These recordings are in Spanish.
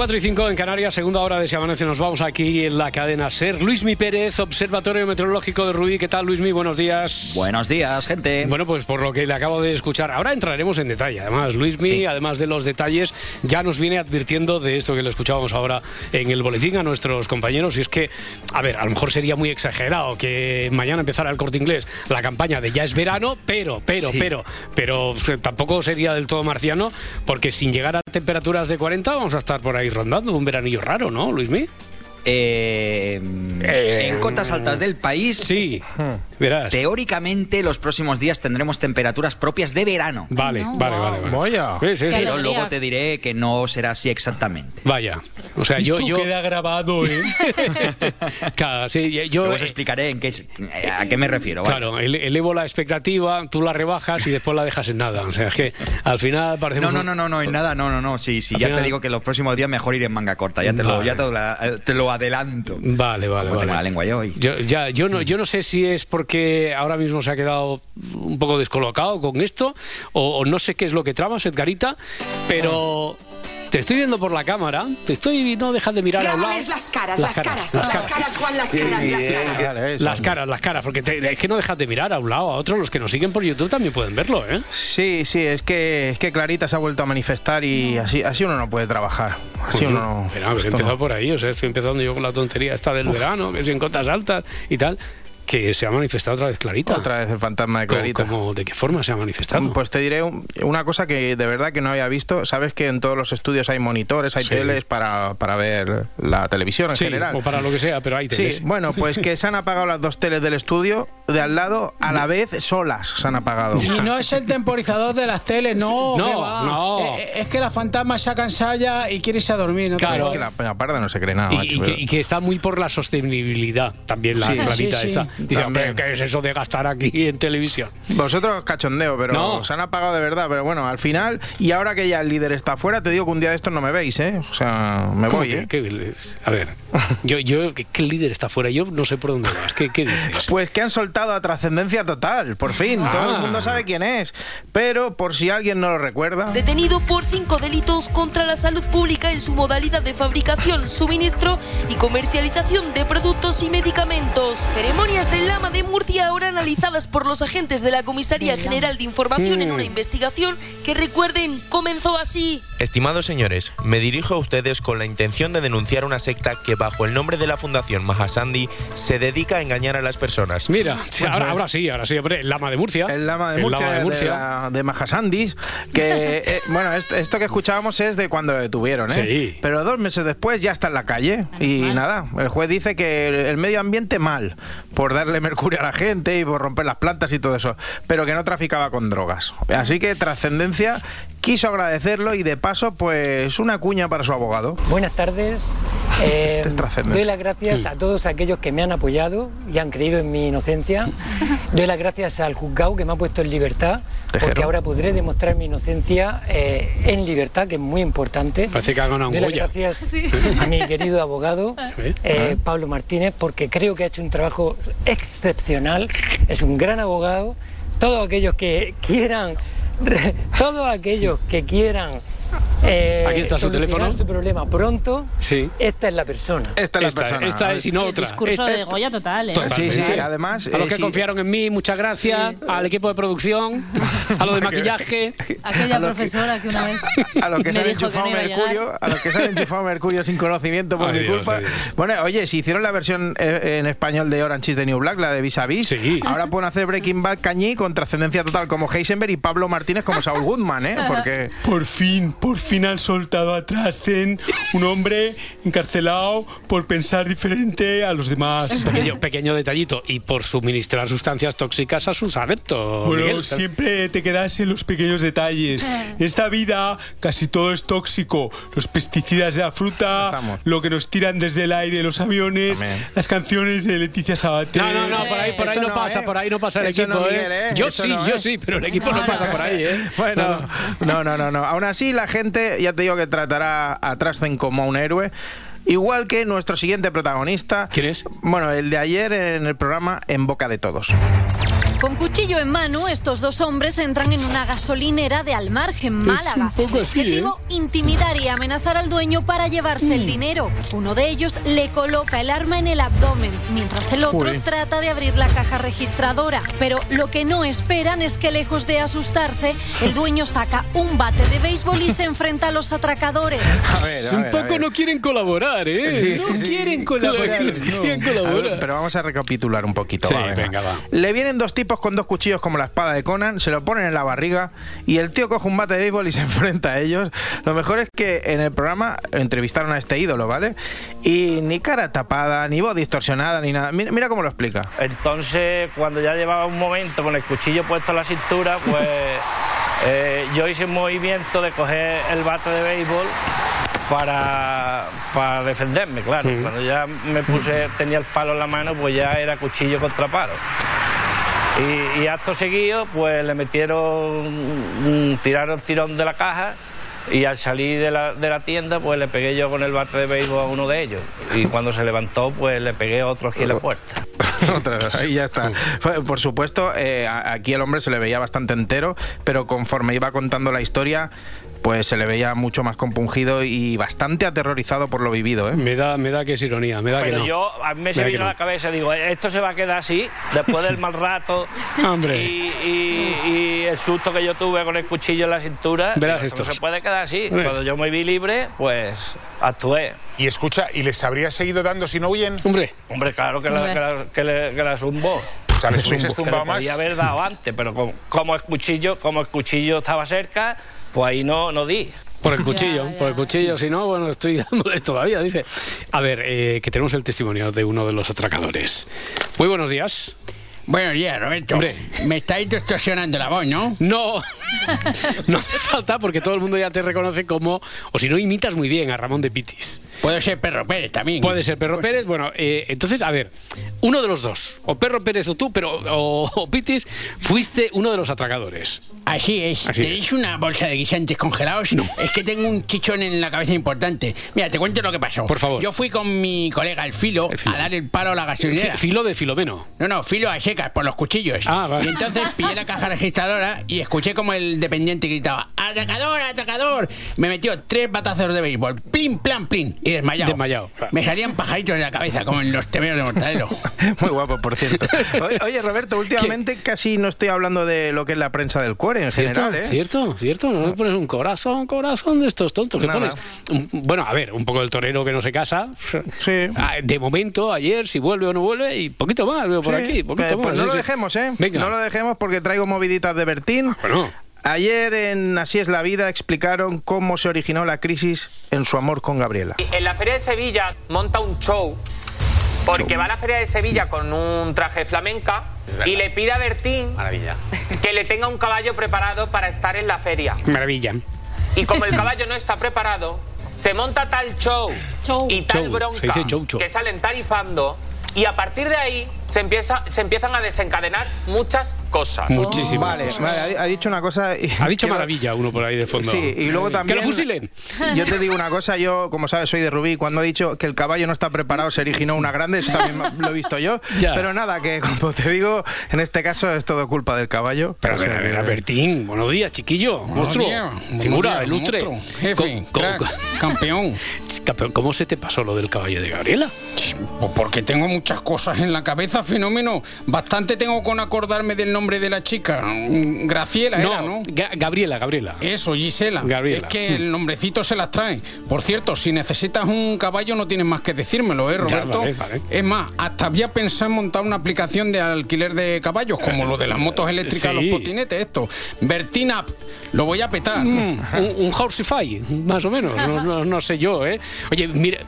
4 y 5 en Canarias, segunda hora de Si Amanece. Nos vamos aquí en la cadena SER. Luismi Pérez, Observatorio Meteorológico de Rubí. ¿Qué tal, Luismi? Buenos días. Buenos días, gente. Bueno, pues por lo que le acabo de escuchar, ahora entraremos en detalle. Además, Luismi, Sí. además de los detalles, ya nos viene advirtiendo de esto que le escuchábamos ahora en el boletín a nuestros compañeros. Y es que, a ver, a lo mejor sería muy exagerado que mañana empezara el corte inglés la campaña de ya es verano, pero, pero, Sí. pero, pero tampoco sería del todo marciano, porque sin llegar a temperaturas de 40 vamos a estar por ahí rondando un veranillo raro, ¿no, Luismi? Eh, Eh, en cotas altas del país, Sí, verás. teóricamente los próximos días tendremos temperaturas propias de verano. Vale, No, vale, wow. vale, vale. Vaya. Sí, sí, sí. Qué Pero luego te diré que no será así exactamente. Vaya. O sea, yo, yo grabado, ¿eh? Claro, sí, yo Luego os explicaré en qué, a qué me refiero. ¿vale? Claro, ele- elevo la expectativa, tú la rebajas y después la dejas en nada. O sea, es que al final parece No, no, no, no, no, en nada, no, no, no. Sí, sí, Al ya final- te digo que los próximos días mejor ir en manga corta. Ya te lo, Vale. ya te lo, te lo adelanto. Vale, vale, tengo la lengua yo hoy. Yo, ya, yo, no, yo no sé si es porque ahora mismo se ha quedado un poco descolocado con esto o, o no sé qué es lo que tramas, Edgarita, pero te estoy viendo por la cámara, te estoy no dejas de mirar a un lado. Las caras, las caras, las las caras, Juan, las caras, las caras. Las caras, las caras, porque te- es que no dejas de mirar a un lado, a otro. Los que nos siguen por YouTube también pueden verlo, ¿eh? Sí, sí, es que, es que Clarita se ha vuelto a manifestar y así, así uno no puede trabajar. Así uno no. Pero, ver, he empezado no. por ahí, o sea, estoy empezando yo con la tontería esta del verano, que es en cotas altas y tal, que se ha manifestado otra vez Clarita. Otra vez el fantasma de ¿Cómo- Clarita. cómo- ¿De qué forma se ha manifestado? Pues te diré un- una cosa que de verdad que no había visto. Sabes que en todos los estudios hay monitores, hay Sí. teles para, para ver la televisión en sí, general. o para lo que sea, pero hay teles. Sí, bueno, pues que se han apagado las dos teles del estudio de al lado a la vez solas se han apagado. Y no es el temporizador de las teles, no. No, que va. no. Eh, eh, Es, que la fantasma se ha cansado ya y quiere irse a dormir. ¿no? Claro. Es que la, la parda no se cree nada. Y, macho, y que, pero- y que está muy por la sostenibilidad también la Sí, Clarita sí, sí. esta. Dice, hombre, También. ¿qué es eso de gastar aquí en televisión? Vosotros cachondeo, pero No. se han apagado de verdad. Pero bueno, al final, y ahora que ya el líder está afuera, te digo que un día de estos no me veis, ¿eh? O sea, me ¿Cómo voy, que- ¿eh? qué- a ver, yo, yo, ¿qué, qué líder está fuera? Yo no sé por dónde vas. ¿Qué, qué dices? Pues que han soltado a trascendencia total, por fin. Ah. Todo el mundo sabe quién es. Pero por si alguien no lo recuerda. Detenido por cinco delitos contra la salud pública en su modalidad de fabricación, suministro y comercialización de productos y medicamentos. Ceremonias del Lama de Murcia ahora analizadas por los agentes de la Comisaría General de Información en una investigación que recuerden comenzó así. Estimados señores, me dirijo a ustedes con la intención de denunciar una secta que bajo el nombre de la Fundación Mahasandi se dedica a engañar a las personas. Mira, sí, ahora, ahora sí, ahora sí, hombre, el lama de Murcia. El lama de El Murcia, lama de de, Murcia. la- de Majasandis, que, eh, bueno, esto, esto que escuchábamos es de cuando lo detuvieron, ¿eh? Sí. Pero dos meses después ya está en la calle y nada, el juez dice que el, el medio ambiente mal, por darle mercurio a la gente y por romper las plantas y todo eso, pero que no traficaba con drogas. Así que Trascendencia quiso agradecerlo y de paso, pues una cuña para su abogado. Buenas tardes. Eh, Este es trascendente. doy las gracias a todos aquellos que me han apoyado y han creído en mi inocencia. Doy las gracias al juzgado que me ha puesto en libertad, porque ahora podré demostrar mi inocencia eh, en libertad, que es muy importante. Parece que ha ganado un Doy las gracias a mi querido abogado, eh, Pablo Martínez, porque creo que ha hecho un trabajo excepcional. Es un gran abogado. Todos aquellos que quieran, todos aquellos que quieran eh, Aquí está su teléfono. su problema pronto, Sí. esta es la persona. Esta es la Esta, persona. esta es y no El otra. discurso Esta- de Goya total, ¿eh? Sí, sí, además, A los eh, que sí. confiaron en mí, muchas gracias. Al equipo de producción, a lo de maquillaje. Aquella a los que- profesora que una vez a los que me se han enchufado no iba a mercurio, a los que se han enchufado mercurio sin conocimiento por Ay, mi Dios, culpa. ay. Bueno, oye, si hicieron la versión eh, en español de Orange is the New Black, la de Vis a Vis, Sí. ahora pueden hacer Breaking Bad Cañí con trascendencia total como Heisenberg y Pablo Martínez como Saul Goodman, ¿eh? Porque Por fin, por fin. final soltado a Trascen, un hombre encarcelado por pensar diferente a los demás. Pequeño, pequeño detallito. Y por suministrar sustancias tóxicas a sus adeptos. Bueno, Miguel. siempre te quedas en los pequeños detalles. En esta vida casi todo es tóxico. Los pesticidas de la fruta, Estamos. lo que nos tiran desde el aire los aviones, También. las canciones de Leticia Sabater. No, no, no, por ahí, por ahí no, no, pasa, ¿eh? por ahí no pasa el Eso equipo, no, ¿eh? Miguel, ¿eh? Yo Eso sí, no, yo ¿eh? sí, pero el equipo no pasa por ahí, ¿eh? Bueno, no, no, no, no. Aún así, la gente, ya te digo que tratará a Trascen como a un héroe. Igual que nuestro siguiente protagonista. ¿Quién es? Bueno, el de ayer en el programa En Boca de Todos. Con cuchillo en mano, estos dos hombres entran en una gasolinera de Almargen, Málaga. un poco así, Objetivo, intimidar y amenazar al dueño para llevarse el dinero. Uno de ellos le coloca el arma en el abdomen, mientras el otro Uy. trata de abrir la caja registradora. Pero lo que no esperan es que lejos de asustarse, el dueño saca un bate de béisbol y se enfrenta a los atracadores. A ver, a un ver, poco ver. no quieren colaborar, ¿eh? Sí, no sí, sí. quieren colaborar. No. No quieren ver, colaborar. pero vamos a recapitular un poquito. Sí, va, venga, va. Le vienen dos tipos con dos cuchillos como la espada de Conan, se lo ponen en la barriga y el tío coge un bate de béisbol y se enfrenta a ellos. Lo mejor es que en el programa entrevistaron a este ídolo, ¿vale? Y ni cara tapada, ni voz distorsionada, ni nada. Mira, mira cómo lo explica. Entonces, cuando ya llevaba un momento con el cuchillo puesto en la cintura, pues eh, yo hice un movimiento de coger el bate de béisbol para, para defenderme, claro. Cuando ya me puse, tenía el palo en la mano, pues ya era cuchillo contra palo. Y, y acto seguido, pues le metieron, tiraron el tirón de la caja y al salir de la, de la tienda, pues le pegué yo con el bate de béisbol a uno de ellos. Y cuando se levantó, pues le pegué otro aquí en la puerta. Ahí ya está. Por supuesto, eh, aquí el hombre se le veía bastante entero, pero conforme iba contando la historia, pues se le veía mucho más compungido y bastante aterrorizado por lo vivido. ¿eh? Me da, me da que es ironía, me da que Pero no. yo, a mí me se Me que vino a no. la cabeza, digo, esto se va a quedar así, después del mal rato Hombre. y, y- y el susto que yo tuve con el cuchillo en la cintura. Verás esto no se puede quedar así. Hombre. Cuando yo me vi libre, pues actué. Y escucha, ¿y les habrías seguido dando si no huyen? Hombre, Hombre, claro que la, que la, que le- que la zumbó. O sea, les hubieses Que tumbado más. podía haber dado antes, pero como, como el cuchillo, como el cuchillo estaba cerca, pues ahí no, no di. por el cuchillo, por el cuchillo, si no, bueno, estoy dándoles todavía, dice. A ver, eh, que tenemos el testimonio de uno de los atracadores. Muy buenos días. Buenos días, Roberto. Hombre. Me estáis distorsionando la voz, ¿no? No, no hace falta porque todo el mundo ya te reconoce como, o si no, imitas muy bien a Ramón de Pitis. Puedo ser Perro Pérez también. Puede ser Perro Pérez, bueno, eh, entonces, a ver, uno de los dos, o Perro Pérez o tú, pero o, o Pitis, fuiste uno de los atracadores. Así es. Así ¿Tenéis es. una bolsa de guisantes congelados? Es que tengo un chichón en la cabeza importante. Mira, te cuento lo que pasó. Por favor. Yo fui con mi colega el Filo, El Filo. a dar el palo a la gasolinera. Fi- Filo de Filomeno. No, no, filo a por los cuchillos. Ah, vale. Y entonces pillé la caja registradora y escuché como el dependiente gritaba ¡Atracador, atracador! Me metió tres batazos de béisbol, plin, plan, plin, y desmayado. Desmayado, claro. Me salían pajaritos en la cabeza, como en los temeros de Mortadelo. Muy guapo, por cierto. Oye, Roberto, últimamente casi no estoy hablando de lo que es la prensa del cuore en ¿Cierto? general, ¿eh? ¿Cierto? ¿Cierto? ¿No le pones un corazón, corazón de estos tontos que Nada. pones? Bueno, a ver, un poco del torero que no se casa. Sí. Ah, De momento, ayer, si vuelve o no vuelve, y poquito más veo por Sí. aquí. Poquito Eh, más, no sí, lo sí. dejemos, ¿eh? Venga. No lo dejemos porque traigo moviditas de Bertín. Bueno, Ayer en Así es la vida explicaron cómo se originó la crisis en su amor con Gabriela. En la Feria de Sevilla monta un show porque va a la Feria de Sevilla con un traje flamenca y le pide a Bertín Maravilla. que le tenga un caballo preparado para estar en la feria. maravilla. Y como el caballo no está preparado, se monta tal show, y tal Show, bronca se dice show, show. que salen tarifando y a partir de ahí se, empieza, se empiezan a desencadenar muchas cosas. Muchísimo. Vale, vale, ha, ha dicho una cosa. y- Ha dicho quiero- maravilla uno por ahí de fondo. Sí, y luego también. ¡Que lo fusilen! Yo te digo una cosa, yo, como sabes, soy de Rubí. Cuando ha dicho que el caballo no está preparado, se originó una grande, eso también lo he visto yo. Ya. Pero nada, que como te digo, en este caso es todo culpa del caballo. Pero a O ver, sea a ver, a Bertín, buenos días, chiquillo, monstruo, figura, ilustre. monstruo, jefe, Co- co- crack, campeón. Campeón, ¿cómo se te pasó lo del caballo de Gabriela? Pues porque tengo muchas cosas en la cabeza está fenómeno. Bastante tengo con acordarme del nombre de la chica. Graciela No, era, ¿no? Ga- Gabriela, Gabriela. Eso, Gisela. Gabriela. Es que el nombrecito se las trae. Por cierto, si necesitas un caballo no tienes más que decírmelo, ¿eh, Ya, Roberto? vale, vale. Es más, hasta había pensado en montar una aplicación de alquiler de caballos, como lo de las motos eléctricas, sí. los potinetes, esto. Bertina, lo voy a petar. Mm, un, un Horsify, más o menos. No, no- no sé yo, ¿eh? Oye, mira.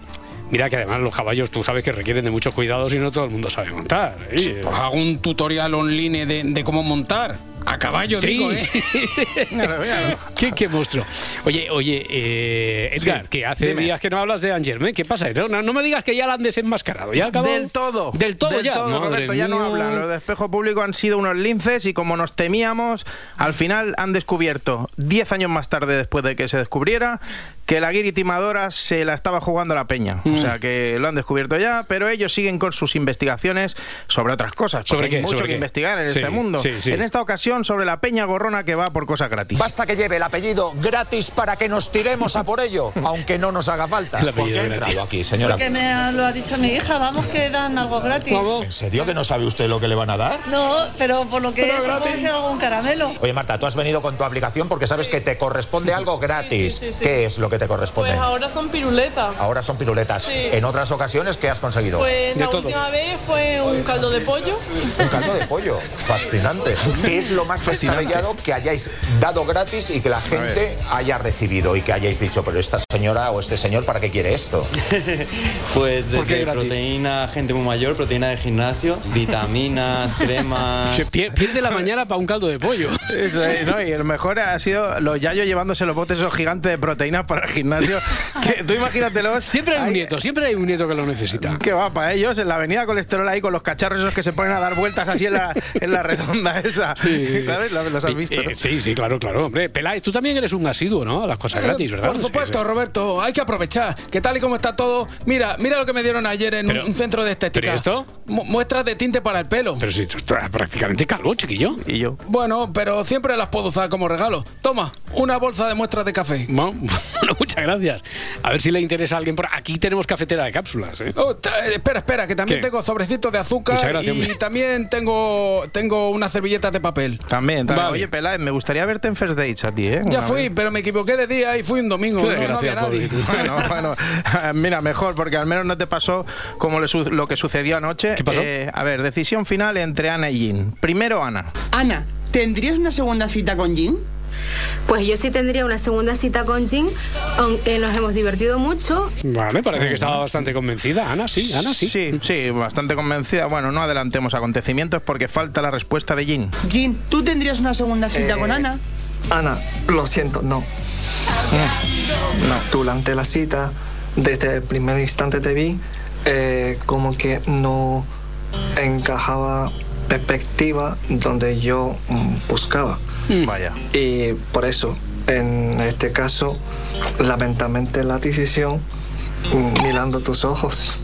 Mira que además los caballos tú sabes que requieren de muchos cuidados y no todo el mundo sabe montar. ¿eh? Pues hago un tutorial online de, de cómo montar. A caballo, Sí. digo, ¿eh? ¿Qué, qué monstruo. Oye, oye, eh, Edgar, que hace Dime. días que no hablas de Angerme. ¿Qué pasa? No, no, no me digas que ya la han desenmascarado. ¿Ya acabó? Del todo. Del todo ya. todo, Roberto, ya no hablan. Los de espejo público han sido unos linces y como nos temíamos, al final han descubierto, 10 años más tarde después de que se descubriera, que la guiri timadora se la estaba jugando la peña. Mm. O sea que lo han descubierto ya, pero ellos siguen con sus investigaciones sobre otras cosas. ¿Sobre porque qué? Hay mucho ¿Sobre que qué? investigar en Sí, este mundo. sí, sí. En esta ocasión sobre la peña gorrona que va por cosas gratis. Basta que lleve el apellido gratis para que nos tiremos a por ello, aunque no nos haga falta. El ¿Por apellido qué ha gratis. entrado aquí, señora? Porque me ha- lo ha dicho mi hija, vamos que dan algo gratis. ¿En serio que no sabe usted lo que le van a dar? No, pero por lo que es, puede ser algún caramelo. Oye, Marta, tú has venido con tu aplicación porque sabes que te corresponde algo gratis. sí, sí. ¿Qué es lo que te corresponde? Pues ahora son piruletas. Ahora son piruletas. Sí. En otras ocasiones, ¿qué has conseguido? Pues la última vez fue un caldo de pollo. Un caldo de pollo. Fascinante. ¿Qué es lo más descabellado que hayáis dado gratis y que la gente haya recibido y que hayáis dicho, pero esta señora o este señor, ¿para qué quiere esto? Pues ¿Por qué desde proteína, gente muy mayor, proteína de gimnasio, vitaminas, cremas. Se pier- pierde la mañana para un caldo de pollo. Eso, ¿no? Y el mejor ha sido los yayos llevándose los botes esos gigantes de proteínas para el gimnasio. Que, tú imagínatelos. Siempre hay un nieto, siempre hay un nieto que lo necesita. Que va para ellos en la avenida colesterol ahí con los cacharros esos que se ponen a dar vueltas así en la, en la redonda esa. Sí, sí, sí. ¿Sabes? Los, los has Eh, visto. eh, sí, sí, claro, claro. Hombre, Peláez, tú también eres un asiduo, ¿no? A las cosas gratis, ¿verdad? Por supuesto, Roberto, hay que aprovechar. Que tal y como está todo. Mira, mira lo que me dieron ayer en Pero- un centro de estética. ¿pero esto? Mu- muestras de tinte para el pelo. Pero si tú estás prácticamente calvo, chiquillo. Y yo. Bueno, pero siempre las puedo usar como regalo. Toma, una bolsa de muestras de café. Bueno, bueno, muchas gracias. A ver si le interesa a alguien por aquí tenemos cafetera de cápsulas, ¿eh? Oh, eh, espera, espera, que también ¿Qué? tengo sobrecitos de azúcar gracias, y hombre. también tengo tengo unas servilletas de papel. También, también. Vale. Oye, Peláez, me gustaría verte en First Dates a ti, ¿eh? Ya Una fui, vez. pero me equivoqué de día y fui un domingo. No, había nadie. Bueno, bueno, mira, mejor, porque al menos no te pasó como le su- lo que sucedió anoche. ¿Qué pasó? Eh, a ver, decisión final entre Ana y Jean. Primero Ana. Ana, ¿tendrías una segunda cita con Jin? Pues yo sí tendría una segunda cita con Jin, aunque nos hemos divertido mucho. Vale, parece que estaba bastante convencida. Ana, sí, Ana, sí. Sí, sí, bastante convencida. Bueno, no adelantemos acontecimientos porque falta la respuesta de Jean. Jin, ¿tú tendrías una segunda cita Eh, con Ana? Ana, lo siento, no. No. Durante la cita, desde el primer instante te vi, eh, como que no encajaba perspectiva donde yo mm. Vaya. Y por eso, en este caso, lamentablemente la decisión, mm, mirando tus ojos,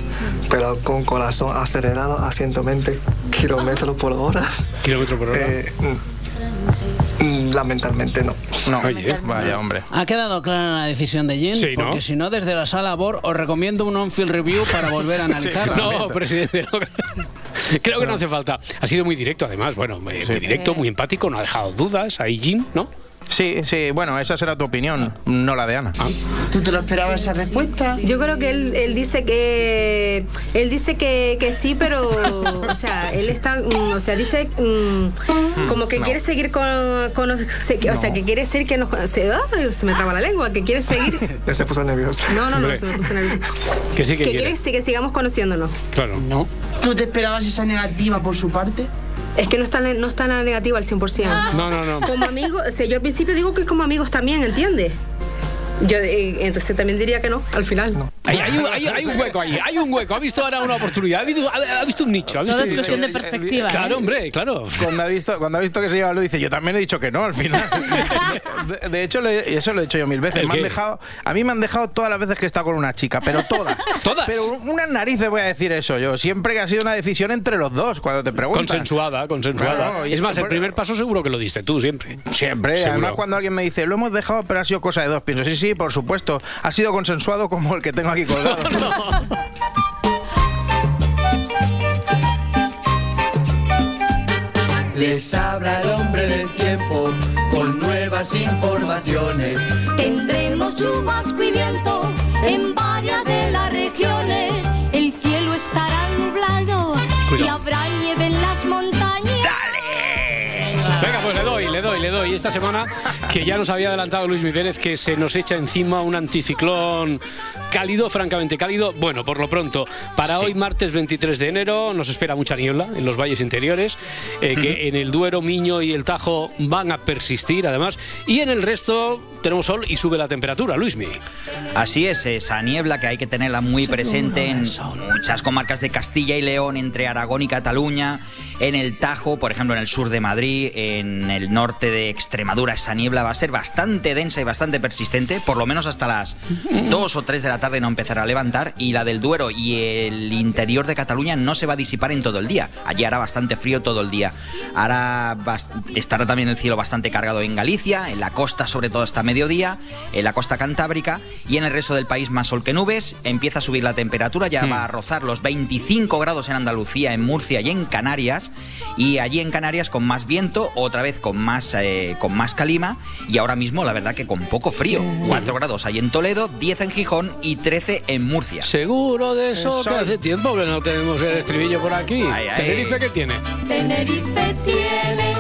pero con corazón acelerado a 120 kilómetros por hora. Kilómetro por hora. Eh, mm, lamentablemente no. No, vaya hombre. ¿Ha quedado clara la decisión de Jin? Sí, ¿no? Porque si no, desde la sala BOR os recomiendo un on-field review para volver a analizarla. No, presidente, no. Creo que no hace falta. Ha sido muy directo, además. Bueno, muy, muy directo, muy empático, no ha dejado dudas. Ahí, Jim, ¿no? Sí, sí, bueno, esa será tu opinión, no la de Ana. ¿Tú te lo esperabas esa respuesta? Yo creo que él, él dice que él dice que, que sí, pero o sea, él está, mm, o sea, dice mm, como que no. quiere seguir con, con- se- o sea, que quiere decir que nos se, ay, se me traba la lengua, que quiere seguir. Ya se puso nervioso. No, no, no, se me puso nerviosa. Que sí que, Que quiere. quiere que sigamos conociéndonos. Claro. No. ¿Tú te esperabas esa negativa por su parte? Es que no está, no está nada negativo al 100%. No, no, no. Como amigo, o sea, yo al principio digo que como amigos también, ¿entiendes? Yo eh, entonces también diría que no, al final. Hay, hay un, hay- hay un hueco ahí, hay un hueco. Ha visto ahora una oportunidad, ha visto, ha- ha visto un nicho. Ha visto Todo un es nicho. de perspectiva. Claro, ¿eh? hombre, claro. Cuando ha visto, cuando ha visto que se lleva lo dice, yo también he dicho que no al final. De, de hecho, eso lo he dicho yo mil veces. ¿El Me han dejado, a mí me han dejado todas las veces que he estado con una chica, pero todas. ¿Todas? Pero unas narices voy a decir eso yo. Siempre que ha sido una decisión entre los dos, cuando te preguntan. Consensuada, consensuada. Y es más, el primer paso seguro que lo diste tú, siempre. Siempre, Seguro. además cuando alguien me dice, lo hemos dejado, pero ha sido cosa de dos, pienso, sí, sí, sí, por supuesto. Ha sido consensuado como el que tengo aquí colgado. Les habla el hombre del tiempo con nuevas informaciones. Tendremos chubasco y viento en varias le doy. Esta semana, que ya nos había adelantado Luis Migueles, que se nos echa encima un anticiclón cálido, francamente cálido. Bueno, por lo pronto, para hoy, martes 23 de enero, nos espera mucha niebla en los valles interiores, eh, que en el Duero, Miño y el Tajo van a persistir, además. Y en el resto tenemos sol y sube la temperatura, Luismi. Así es, esa niebla que hay que tenerla muy presente en muchas comarcas de Castilla y León, entre Aragón y Cataluña, en el Tajo, por ejemplo, en el sur de Madrid, en el norte de Extremadura, esa niebla va a ser bastante densa y bastante persistente, por lo menos hasta las 2 o 3 de la tarde no empezará a levantar, y la del Duero y el interior de Cataluña no se va a disipar en todo el día. Allí hará bastante frío todo el día. Hará estará también el cielo bastante cargado en Galicia, en la costa sobre todo hasta mediodía, en la costa cantábrica y en el resto del país más sol que nubes. Empieza a subir la temperatura, ya va a rozar los 25 grados en Andalucía, en Murcia y en Canarias. Y allí en Canarias con más viento, otra vez con más, eh, con más calima y ahora mismo la verdad que con poco frío. 4 grados hay en Toledo, 10 en Gijón y 13 en Murcia. Seguro de eso, que hace tiempo que no tenemos el estribillo por aquí. Ay, ay. ¿Tenerife qué tiene? Tenerife tiene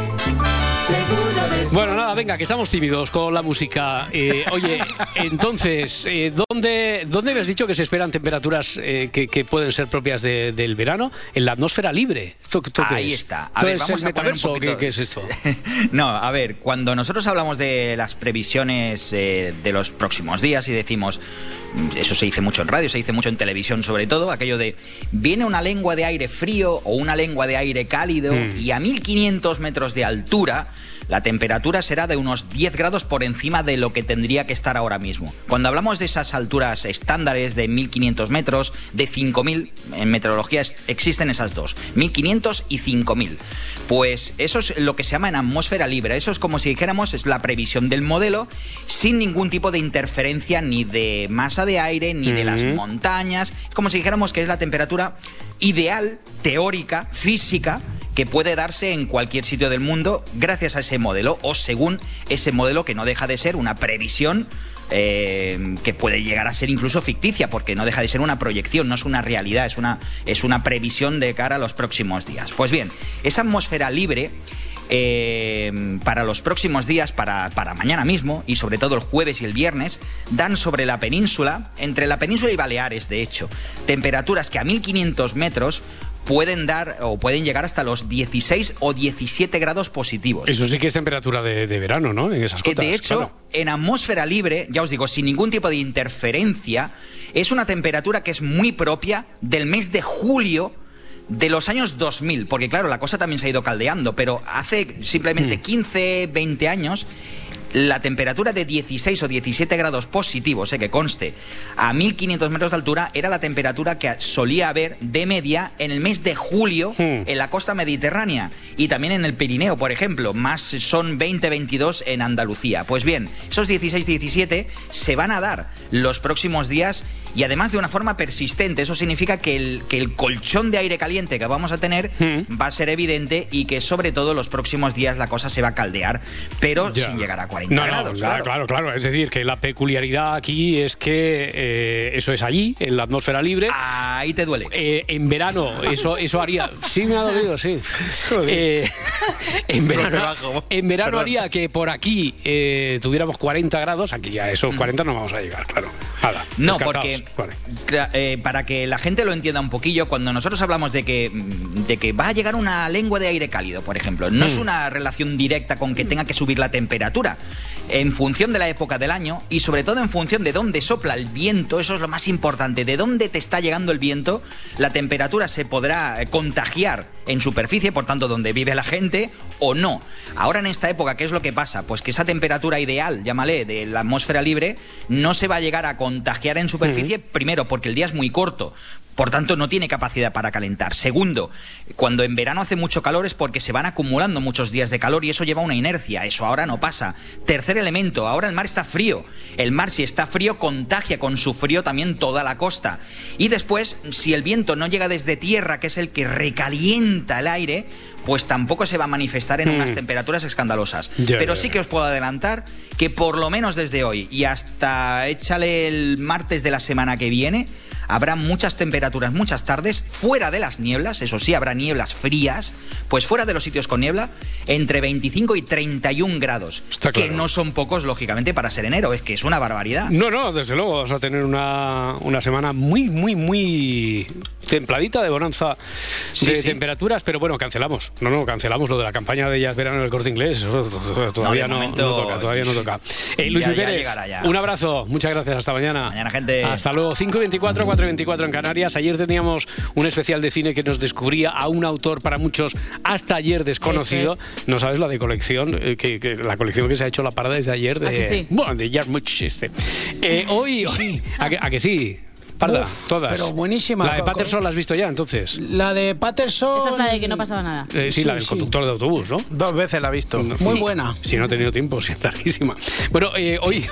Bueno, nada, venga, que estamos tímidos con la música. Eh, oye, entonces, eh, ¿dónde, ¿dónde me has dicho que se esperan temperaturas eh, que, que pueden ser propias de- del verano? En la atmósfera libre. ¿Esto, esto qué Ahí es? está. A ¿Esto ver, vamos el a poner un qué, es esto? No, a ver, cuando nosotros hablamos de las previsiones de los próximos días y decimos, mm, eso se dice mucho en radio, se dice mucho en televisión sobre todo, aquello de viene una lengua de aire frío o una lengua de aire cálido Mm. y a 1500 metros de altura la temperatura será de unos 10 grados por encima de lo que tendría que estar ahora mismo. Cuando hablamos de esas alturas estándares de 1500 metros, de 5000, en meteorología existen esas dos, 1500 y 5000. Pues eso es lo que se llama en atmósfera libre. Eso es como si dijéramos, es la previsión del modelo sin ningún tipo de interferencia ni de masa de aire ni de las montañas. Es como si dijéramos que es la temperatura ideal, teórica, física que puede darse en cualquier sitio del mundo gracias a ese modelo o según ese modelo que no deja de ser una previsión eh, que puede llegar a ser incluso ficticia porque no deja de ser una proyección, no es una realidad, es una, es una previsión de cara a los próximos días. Pues bien, esa atmósfera libre eh, para los próximos días, para, para mañana mismo y sobre todo el jueves y el viernes, dan sobre la península, entre la península y Baleares de hecho, temperaturas que a 1500 metros pueden dar o pueden llegar hasta los 16 o 17 grados positivos. Eso sí que es temperatura de, de verano, ¿no? En esas cotas. de hecho, claro. en atmósfera libre, ya os digo, sin ningún tipo de interferencia, es una temperatura que es muy propia del mes de julio de los años 2000, porque claro, la cosa también se ha ido caldeando, pero hace simplemente 15, 20 años la temperatura de 16 o 17 grados positivos, eh, que conste, a 1500 metros de altura, era la temperatura que solía haber de media en el mes de julio en la costa mediterránea y también en el Pirineo, por ejemplo. Más son 20-22 en Andalucía. Pues bien, esos 16-17 se van a dar los próximos días y además de una forma persistente. Eso significa que el, que el colchón de aire caliente que vamos a tener va a ser evidente y que sobre todo los próximos días la cosa se va a caldear, pero Ya. sin llegar a 40 No, no, grados. claro, claro, claro. Es decir, que la peculiaridad aquí es que eh, eso es allí, en la atmósfera libre. Ahí te duele. en verano, eso, eso haría. Sí, me ha dolido, sí. Eh, en verano, en verano haría que por aquí eh, tuviéramos 40 grados. Aquí ya esos 40 no vamos a llegar, claro. No, porque eh, para que la gente lo entienda un poquillo, cuando nosotros hablamos de que, mm, de que va a llegar una lengua de aire cálido, por ejemplo, no es Mm. una relación directa con que tenga que subir la temperatura. En función de la época del año y sobre todo en función de dónde sopla el viento, eso es lo más importante, de dónde te está llegando el viento, la temperatura se podrá eh, contagiar en superficie, por tanto, donde vive la gente, o no. Ahora en esta época, ¿qué es lo que pasa? Pues que esa temperatura ideal, llámale, de la atmósfera libre, no se va a llegar a contagiar en superficie, primero, porque el día es muy corto. Por tanto, no tiene capacidad para calentar. Segundo, cuando en verano hace mucho calor es porque se van acumulando muchos días de calor y eso lleva una inercia. Eso ahora no pasa. Tercer elemento, ahora el mar está frío. El mar, si está frío, contagia con su frío también toda la costa. Y después, si el viento no llega desde tierra, que es el que recalienta el aire, pues tampoco se va a manifestar en Mm. unas temperaturas escandalosas. Pero sí que os puedo adelantar que por lo menos desde hoy y hasta échale el martes de la semana que viene, habrá muchas temperaturas, muchas tardes, fuera de las nieblas, eso sí, habrá nieblas frías, pues fuera de los sitios con niebla, entre 25 y 31 grados. Está que claro. no son pocos, lógicamente, para ser enero, es que es una barbaridad. No, no, desde luego vas a tener una, una semana muy, muy, muy templadita de bonanza de sí. temperaturas, pero bueno, cancelamos. No, no, cancelamos lo de la campaña de Jazz Verano del Corte Inglés. Todavía de no, momento- no toca, todavía no toca. Eh, Luis Ya- ya Pérez, llegará ya. un abrazo, muchas gracias, hasta mañana. Mañana, gente. Hasta luego, 5.24, 4.24 en Canarias. Ayer teníamos un especial de cine que nos descubría a un autor para muchos hasta ayer desconocido. No sabes la de colección, eh, que, que la colección que se ha hecho la parada desde ayer ¿A de, sí? bueno, de Jarmusch este. Eh, hoy, hoy ¿a, que, a que sí? Parda, Uf, todas. pero buenísima. La de Patterson la has visto ya, entonces. La de Patterson. Esa es la de que no pasaba nada. Eh, sí, la del conductor de autobús, ¿no? Dos veces la he visto. Muy buena. Si no he tenido tiempo, sí, es larguísima. Bueno, eh, hoy,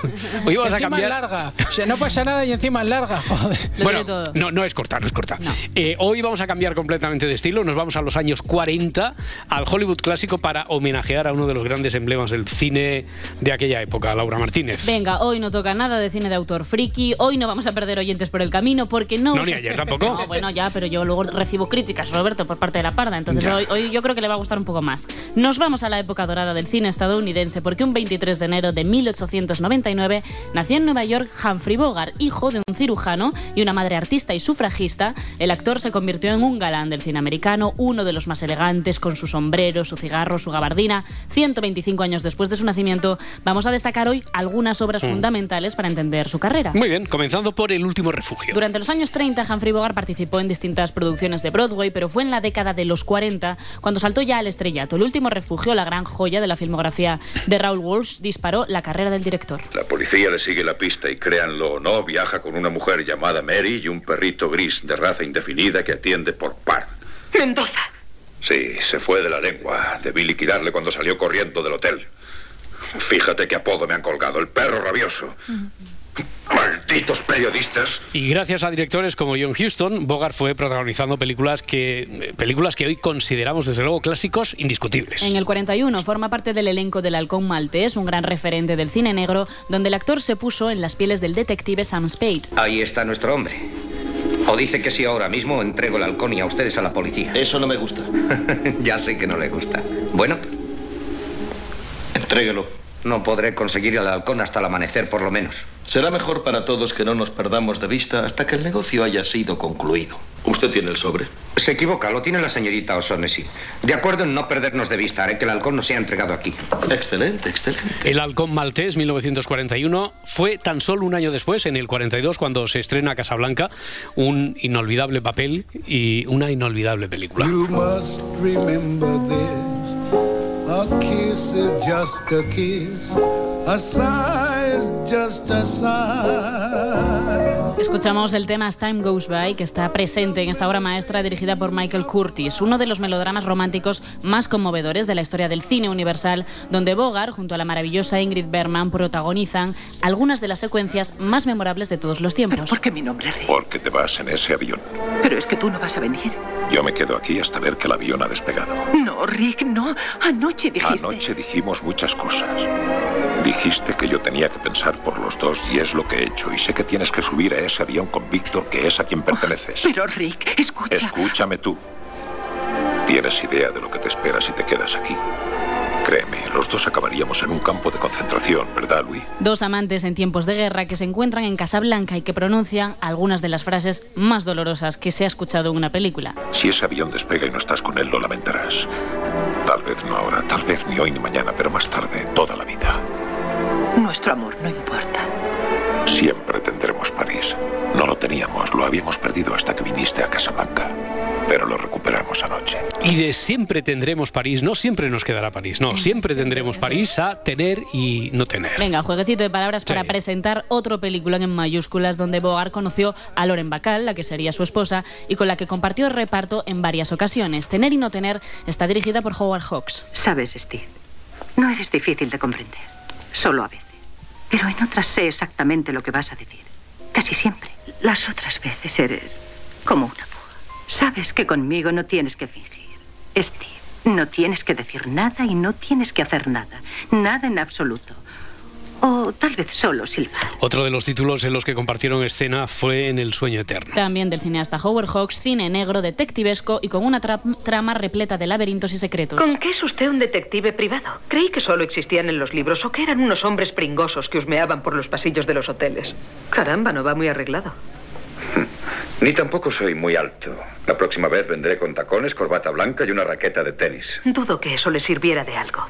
hoy vamos a cambiar. es larga. O sea, no pasa nada y encima es larga, joder. bueno, no, no es corta, no es corta. Eh, hoy vamos a cambiar completamente de estilo. Nos vamos a los años 40, al Hollywood clásico, para homenajear a uno de los grandes emblemas del cine de aquella época, Laura Martínez. Venga, hoy no toca nada de cine de autor friki, hoy no vamos a perder oyentes por el camino porque no... No, ni ayer tampoco. No, bueno, ya, pero yo luego recibo críticas, Roberto, por parte de la parda, entonces hoy yo creo que le va a gustar un poco más. Nos vamos a la época dorada del cine estadounidense porque un 23 de enero de 1899 nació en Nueva York Humphrey Bogart, hijo de un cirujano y una madre artista y sufragista. El actor se convirtió en un galán del cine americano, uno de los más elegantes, con su sombrero, su cigarro, su gabardina. 125 años después de su nacimiento, vamos a destacar hoy algunas obras Mm. fundamentales para entender su carrera. Muy bien, comenzando por El último refugio. Durante los años 30, Humphrey Bogart participó en distintas producciones de Broadway, pero fue en la década de los 40 cuando saltó ya al estrellato. El último refugio, la gran joya de la filmografía de Raoul Walsh, disparó la carrera del director. La policía le sigue la pista y créanlo o no, viaja con una mujer llamada Mary y un perrito gris de raza indefinida que atiende por par. Mendoza. Sí, se fue de la lengua. Debí liquidarle cuando salió corriendo del hotel. Fíjate qué apodo me han colgado, el perro rabioso. Malditos periodistas. Y gracias a directores como John Huston, Bogart fue protagonizando películas que, películas que hoy consideramos desde luego clásicos indiscutibles. En el 41 forma parte del elenco del Halcón Maltés, un gran referente del cine negro, donde el actor se puso en las pieles del detective Sam Spade. Ahí está nuestro hombre. O dice que si ahora mismo entrego el halcón y a ustedes a la policía. Eso no me gusta. ya sé que no le gusta. Bueno. Entréguelo. No podré conseguir el halcón hasta el amanecer, por lo menos. Será mejor para todos que no nos perdamos de vista hasta que el negocio haya sido concluido. Usted tiene el sobre. Se equivoca, lo tiene la señorita O'Shaughnessy. De acuerdo en no perdernos de vista, haré que el halcón no sea entregado aquí. Excelente, excelente. El Halcón Maltés, 1941, fue tan solo un año después, en el 42, cuando se estrena Casablanca, un inolvidable papel y una inolvidable película. You must remember this. A kiss is just a kiss. A sigh is just a sigh. Escuchamos el tema As Time Goes By, que está presente en esta obra maestra dirigida por Michael Curtis, uno de los melodramas románticos más conmovedores de la historia del cine universal, donde Bogart, junto a la maravillosa Ingrid Bergman, protagonizan algunas de las secuencias más memorables de todos los tiempos. ¿Por qué mi nombre, Rick? Porque te vas en ese avión. Pero es que tú no vas a venir. Yo me quedo aquí hasta ver que el avión ha despegado. No, Rick, no. Anoche dijiste. Anoche dijimos muchas cosas. Dijiste que yo tenía que pensar por los dos y es lo que he hecho. Y sé que tienes que subir a ese avión con Víctor, que es a quien perteneces. Pero, Rick, escucha. Escúchame tú. ¿Tienes idea de lo que te espera si te quedas aquí? Créeme, los dos acabaríamos en un campo de concentración, ¿verdad, Luis? Dos amantes en tiempos de guerra que se encuentran en Casablanca y que pronuncian algunas de las frases más dolorosas que se ha escuchado en una película. Si ese avión despega y no estás con él, lo lamentarás. Tal vez no ahora, tal vez ni hoy ni mañana, pero más tarde, toda la vida. Nuestro amor no importa. Siempre tendremos París. No lo teníamos, lo habíamos perdido hasta que viniste a Casablanca. Pero lo recuperamos anoche. Y de siempre tendremos París, no siempre nos quedará París, no, siempre tendremos París a tener y no tener. Venga, jueguecito de palabras para presentar otro película en mayúsculas donde Bogart conoció a Loren Bacall, la que sería su esposa, y con la que compartió reparto en varias ocasiones. Tener y no tener está dirigida por Howard Hawks. Sabes, Steve, no eres difícil de comprender. Solo a veces. Pero en otras sé exactamente lo que vas a decir. Casi siempre. Las otras veces eres como una púa. Sabes que conmigo no tienes que fingir. Steve, No tienes que decir nada y no tienes que hacer nada. Nada en absoluto. O tal vez solo silbar. Otro de los títulos en los que compartieron escena fue En el sueño eterno. También del cineasta Howard Hawks, cine negro, detectivesco y con una tra- trama repleta de laberintos y secretos. ¿Con qué es usted un detective privado? Creí que solo existían en los libros o que eran unos hombres pringosos que husmeaban por los pasillos de los hoteles. Caramba, no va muy arreglado. Ni tampoco soy muy alto. La próxima vez vendré con tacones, corbata blanca y una raqueta de tenis. Dudo que eso le sirviera de algo.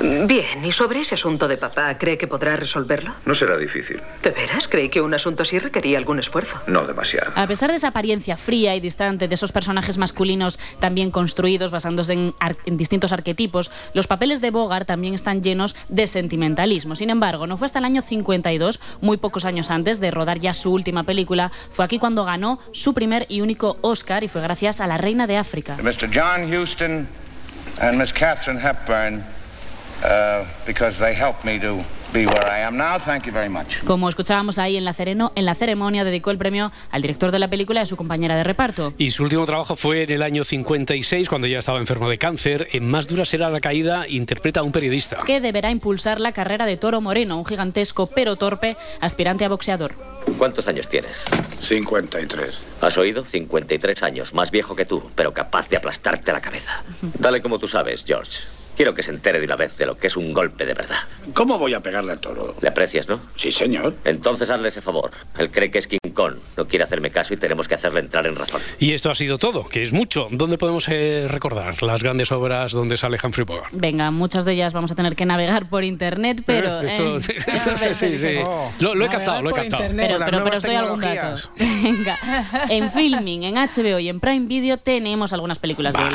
Bien, ¿y sobre ese asunto de papá, cree que podrá resolverlo? No será difícil. ¿De veras? Creí que un asunto así requería algún esfuerzo. No demasiado. A pesar de esa apariencia fría y distante de esos personajes masculinos también construidos basándose en, ar- en distintos arquetipos, los papeles de Bogart también están llenos de sentimentalismo. Sin embargo, no fue hasta el año 52, muy pocos años antes de rodar ya su última película, fue aquí cuando ganó su primer y único Oscar y fue gracias a La Reina de África. Mr. John Huston and Miss Catherine Hepburn, Como escuchábamos ahí en la, cereno- en la ceremonia, dedicó el premio al director de la película y a su compañera de reparto. Y su último trabajo fue en el año 56, cuando ya estaba enfermo de cáncer. En Más dura será la caída, interpreta a un periodista. que deberá impulsar la carrera de Toro Moreno, un gigantesco pero torpe aspirante a boxeador. ¿Cuántos años tienes? 53. ¿Has oído? 53 años, más viejo que tú, pero capaz de aplastarte la cabeza. Dale como tú sabes, George. Quiero que se entere de una vez de lo que es un golpe de verdad. ¿Cómo voy a pegarle al toro? ¿Le aprecias, no? Sí, señor. Entonces hazle ese favor. Él cree que es King Kong. No quiere hacerme caso y tenemos que hacerle entrar en razón. Y esto ha sido todo, que es mucho. ¿Dónde podemos eh, recordar las grandes obras donde sale Humphrey Bogart? Venga, muchas de ellas vamos a tener que navegar por internet, pero... Eh, esto- eh, sí, sí, sí, sí. Lo- lo he captado, lo he captado. Pero, pero, pero os doy algún dato. Venga, en Filming, en HBO y en Prime Video tenemos algunas películas de él.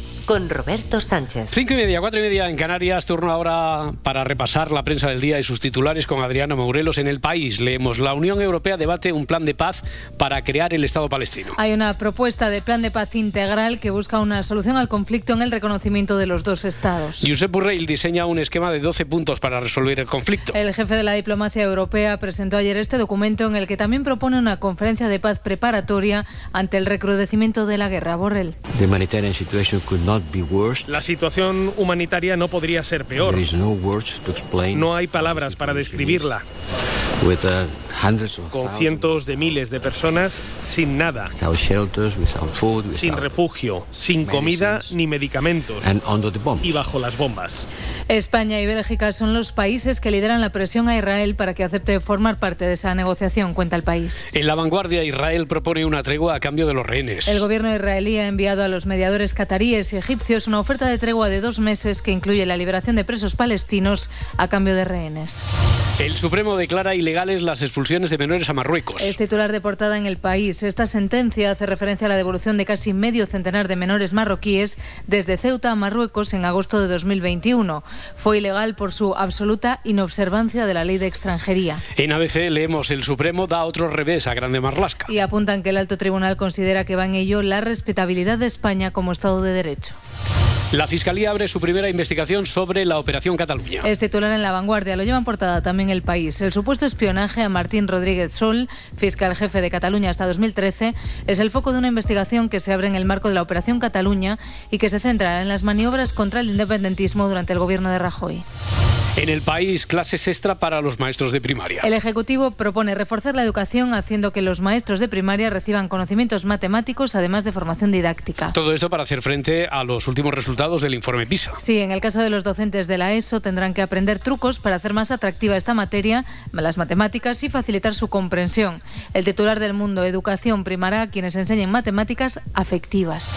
Con Roberto Sánchez. Cinco y media, cuatro y media en Canarias, turno ahora para repasar la prensa del día y sus titulares con Adriana Mourelos en el país. Leemos, la Unión Europea debate un plan de paz para crear el Estado palestino. Hay una propuesta de plan de paz integral que busca una solución al conflicto en el reconocimiento de los dos estados. Josep Borrell diseña un esquema de 12 puntos para resolver el conflicto. El jefe de la diplomacia europea presentó ayer este documento en el que también propone una conferencia de paz preparatoria ante el recrudecimiento de la guerra. Borrell. The humanitarian situation could not. La situación humanitaria no podría ser peor. There is no words to explain. No hay palabras para describirla. With uh, hundreds of Con thousands cientos de miles de personas sin nada, without shelters, without food, sin without refugio, sin comida ni medicamentos and under the bomb. y bajo las bombas. España y Bélgica son los países que lideran la presión a Israel para que acepte formar parte de esa negociación, cuenta el país. En la vanguardia, Israel propone una tregua a cambio de los rehenes. El gobierno israelí ha enviado a los mediadores cataríes y egipcios una oferta de tregua de dos meses que incluye la liberación de presos palestinos a cambio de rehenes. El Supremo declara ilegales las expulsiones de menores a Marruecos. Es titular de portada en el país. Esta sentencia hace referencia a la devolución de casi medio centenar de menores marroquíes desde Ceuta a Marruecos en agosto de 2021. Fue ilegal por su absoluta inobservancia de la ley de extranjería. En ABC leemos el Supremo da otro revés a Grande Marlasca. Y apuntan que el alto tribunal considera que va en ello la respetabilidad de España como Estado de Derecho. out. La Fiscalía abre su primera investigación sobre la Operación Cataluña. Es titular en La Vanguardia, lo llevan portada también el país. El supuesto espionaje a Martín Rodríguez Sol, fiscal jefe de Cataluña hasta 2013, es el foco de una investigación que se abre en el marco de la Operación Cataluña y que se centra en las maniobras contra el independentismo durante el gobierno de Rajoy. En el país, clases extra para los maestros de primaria. El Ejecutivo propone reforzar la educación haciendo que los maestros de primaria reciban conocimientos matemáticos además de formación didáctica. Todo esto para hacer frente a los últimos resultados del informe PISA. Sí, en el caso de los docentes de la ESO tendrán que aprender trucos para hacer más atractiva esta materia, las matemáticas y facilitar su comprensión. El titular del Mundo Educación primará a quienes enseñen matemáticas afectivas.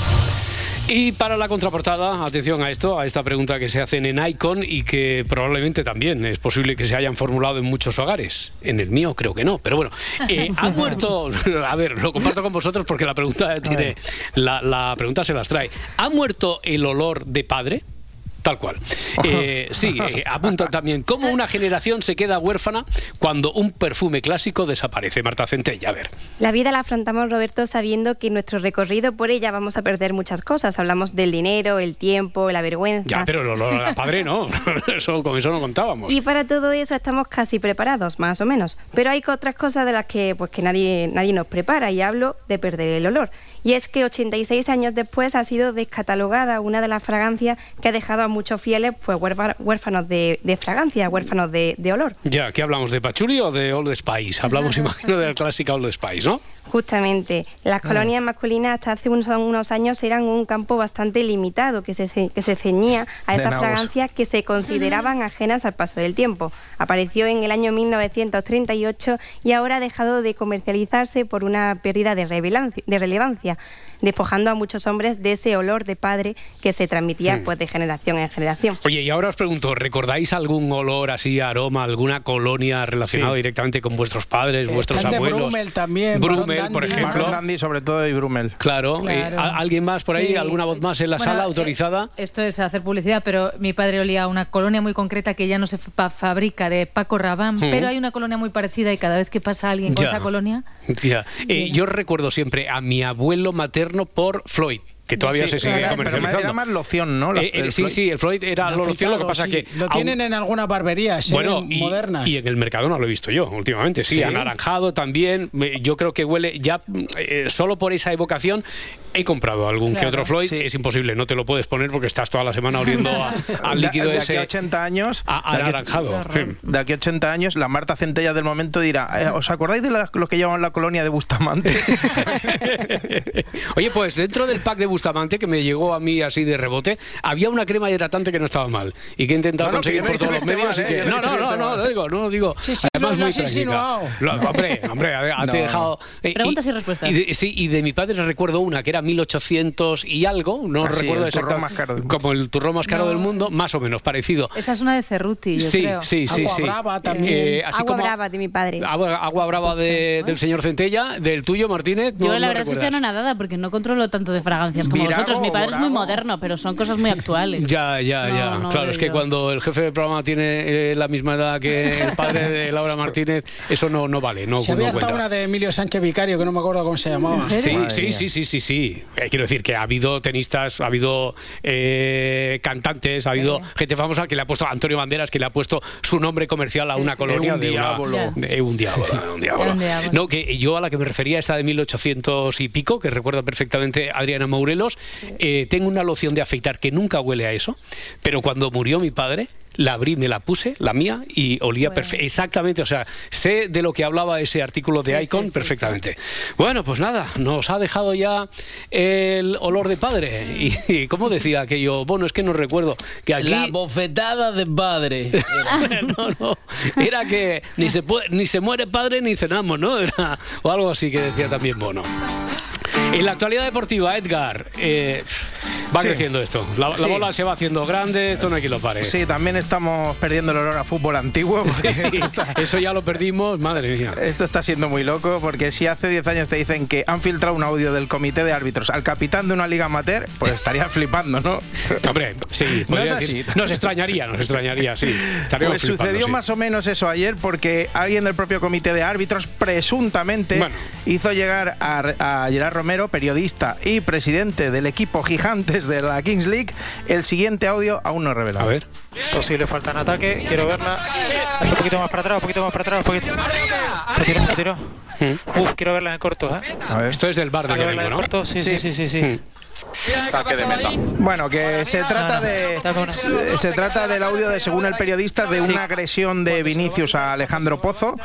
Y para la contraportada, atención a esto, a esta pregunta que se hacen en Icon y que probablemente también es posible que se hayan formulado en muchos hogares. En el mío creo que no, pero bueno. Eh, ¿Ha muerto? A ver, lo comparto con vosotros porque la pregunta tiene, la, la pregunta se las trae. ¿Ha muerto el olor de padre? Tal cual. Eh, sí, eh, apuntan también cómo una generación se queda huérfana cuando un perfume clásico desaparece. Marta Centella, a ver. La vida la afrontamos, Roberto, sabiendo que en nuestro recorrido por ella vamos a perder muchas cosas. Hablamos del dinero, el tiempo, la vergüenza. Ya, pero lo, lo- la padre no, eso, con eso no contábamos. Y para todo eso estamos casi preparados, más o menos. Pero hay otras cosas de las que, pues, que nadie, nadie nos prepara y hablo de perder el olor. Y es que 86 años después ha sido descatalogada una de las fragancias que ha dejado a muchos fieles pues, huérfa- huérfanos de, de fragancia, huérfanos de, de olor. Ya, ¿qué hablamos? ¿De Pachuli o de Old Spice? Hablamos, imagino, de la clásica Old Spice, ¿no? Justamente, las Ah. colonias masculinas hasta hace unos, unos años eran un campo bastante limitado que se, ce- que se ceñía a esas fragancias que se consideraban ajenas al paso del tiempo. Apareció en el año 1938 y ahora ha dejado de comercializarse por una pérdida de, relevancia- de relevancia, despojando a muchos hombres de ese olor de padre que se transmitía Hmm. pues, de generación en generación. Oye, y ahora os pregunto, ¿recordáis algún olor así, aroma, alguna colonia relacionada Sí. directamente con vuestros padres, vuestros abuelos? Brummel también, Brummel, por ejemplo. Marlon Dandy, sobre todo, y Brummel. Claro. Claro. eh, ¿a- ¿Alguien más por ahí? Sí. ¿Alguna voz más en la Bueno, sala eh, autorizada? Esto es hacer publicidad, pero mi padre olía a una colonia muy concreta que ya no se fa- fabrica de Paco Rabanne, Mm. pero hay una colonia muy parecida y cada vez que pasa alguien con Ya. esa colonia, Ya. Eh, yo recuerdo siempre a mi abuelo materno por Floyd. Que todavía Sí, se sigue pero comercializando. era más loción, ¿no? La- Eh, eh, el sí, Floyd. sí, el Floyd era De lo loción, lo que pasa sí. que... Lo aún- tienen en algunas barberías, ¿eh? Bueno, y, modernas. y en el mercado no lo he visto yo últimamente, sí, Sí. anaranjado también. Yo creo que huele ya eh, solo por esa evocación. He comprado algún que Claro. otro Floyd, es imposible, no te lo puedes poner porque estás toda la semana oliendo a- al De- líquido de ese. aquí a 80 años. a- de aquí- anaranjado. sí. De aquí a 80 años, la Marta Centella del momento dirá: eh, ¿Os acordáis de la- lo que llaman la colonia de Bustamante? Oye, pues dentro del pack de Bustamante que me llegó a mí así de rebote, había una crema hidratante que no estaba mal y que he intentado No, no, que conseguir no por todos los que medios. y mal, que- ¿eh? Yo no No, no, que no, lo digo, no lo digo. Sí, sí, Además, muy. Lo- hombre, hombre, ha No. dejado. eh, Preguntas y respuestas. Y de, sí, y de mi padre recuerdo una que era 1800 y algo, no Ah, sí, recuerdo exactamente. Como el turrón más caro No. del mundo, más o menos parecido. esa es una de Cerruti, yo Sí, creo. sí, sí, Agua sí. brava también. Eh, así Agua como brava de mi padre. agua, agua brava de- del señor Centella, del tuyo, Martínez. Yo la no verdad es que estoy anonadada porque no controlo tanto de fragancias como Virago vosotros. Mi padre es muy moderno, pero son cosas muy actuales. Ya, ya, No, ya. no claro, es que yo. cuando el jefe del programa tiene eh, la misma edad que el padre de Laura Martínez, eso no, no vale, no, si no había cuenta. hasta una de Emilio Sánchez Vicario, que no me acuerdo cómo se llamaba. Sí, sí, sí, sí, sí, sí. Eh, quiero decir que ha habido tenistas, ha habido eh, cantantes, ha habido gente famosa que le ha puesto, Antonio Banderas, que le ha puesto su nombre comercial a una colonia un de una- diablo. de un diablo, un diablo. Un diablo. No, que yo a la que me refería, esta de 1800 y pico, que recuerda perfectamente Adriana Mourelos, eh, tengo una loción de afeitar que nunca huele a eso, pero cuando murió mi padre, la abrí, me la puse, la mía, y olía perfe- exactamente, o sea, sé de lo que hablaba ese artículo de Sí, Icon sí, sí, perfectamente. Bueno, pues nada, nos ha dejado ya el olor de padre. Y, y como decía aquello, bueno, es que no recuerdo que aquí... La bofetada de padre. no, no. Era que ni se, puede, ni se muere padre ni cenamos, ¿no? Era, o algo así que decía también Bono. En la actualidad deportiva, Edgar, eh, va Sí. creciendo esto. La, la Sí. bola se va haciendo grande, esto no hay quien lo pare. Sí, también estamos perdiendo el olor a fútbol antiguo. Sí, está, eso ya lo perdimos, madre mía. esto está siendo muy loco, porque si hace 10 años te dicen que han filtrado un audio del comité de árbitros al capitán de una liga amateur, pues estarías flipando, ¿no? Hombre, sí, No decir- nos extrañaría, nos extrañaría, sí. Pues flipando, sucedió más o menos eso ayer porque alguien del propio comité de árbitros presuntamente Bueno. hizo llegar a, a Gerard Romero, periodista y presidente del equipo Gigantes de la Kings League, el siguiente audio aún no revelado. A ver. Posible falta en ataque, quiero verla. Un poquito más para atrás, un poquito más para atrás, un poquito. Retiro, retiro. Uf, quiero verla en corto, ¿eh? A ver. Esto es del bar de Carengo, en ¿no? corto, sí, sí, sí, sí. sí. Saque de meta. Bueno, que se trata de se, se trata del audio de según el periodista de una agresión de Vinicius a Alejandro Pozo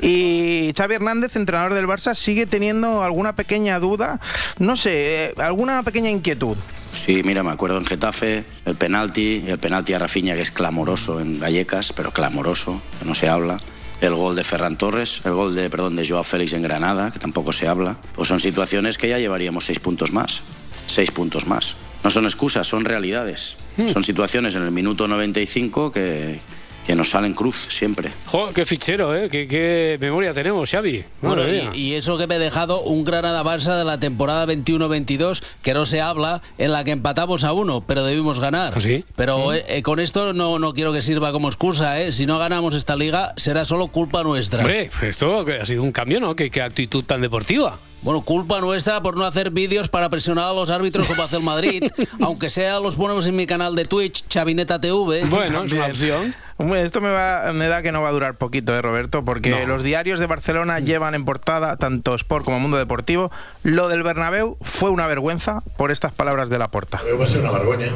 y Xavi Hernández, entrenador del Barça, sigue teniendo alguna pequeña duda, no sé, eh, alguna pequeña inquietud. Sí, mira, me acuerdo en Getafe, el penalti, el penalti a Rafinha que es clamoroso en Vallecas, pero clamoroso, que no se habla. El gol de Ferran Torres, el gol de, perdón, de Joao Félix en Granada, que tampoco se habla. Pues son situaciones que ya llevaríamos seis puntos más. Seis puntos más. No son excusas, son realidades. Son situaciones en el minuto 95 que, que nos salen cruz siempre. Jo, qué fichero, ¿eh? Qué, qué memoria tenemos, Xavi. Bueno, y, y eso que me he dejado un Granada-Barça de la temporada 21-22, que no se habla, en la que empatamos a uno, pero debimos ganar. ¿Ah, sí? Pero eh, eh, con esto no, no quiero que sirva como excusa, ¿eh? Si no ganamos esta liga, será solo culpa nuestra. Hombre, esto ha sido un cambio, ¿no? Qué, qué actitud tan deportiva. Bueno, culpa nuestra por no hacer vídeos para presionar a los árbitros como hace el Madrid, aunque sea los ponemos en mi canal de Twitch, Chavineta TV. Bueno, es una opción. Hombre, esto me, va- me da que no va a durar poquito, ¿eh, Roberto? Porque No. los diarios de Barcelona llevan en portada, tanto Sport como Mundo Deportivo, lo del Bernabéu fue una vergüenza por estas palabras de la porta. Va ser una vergonya.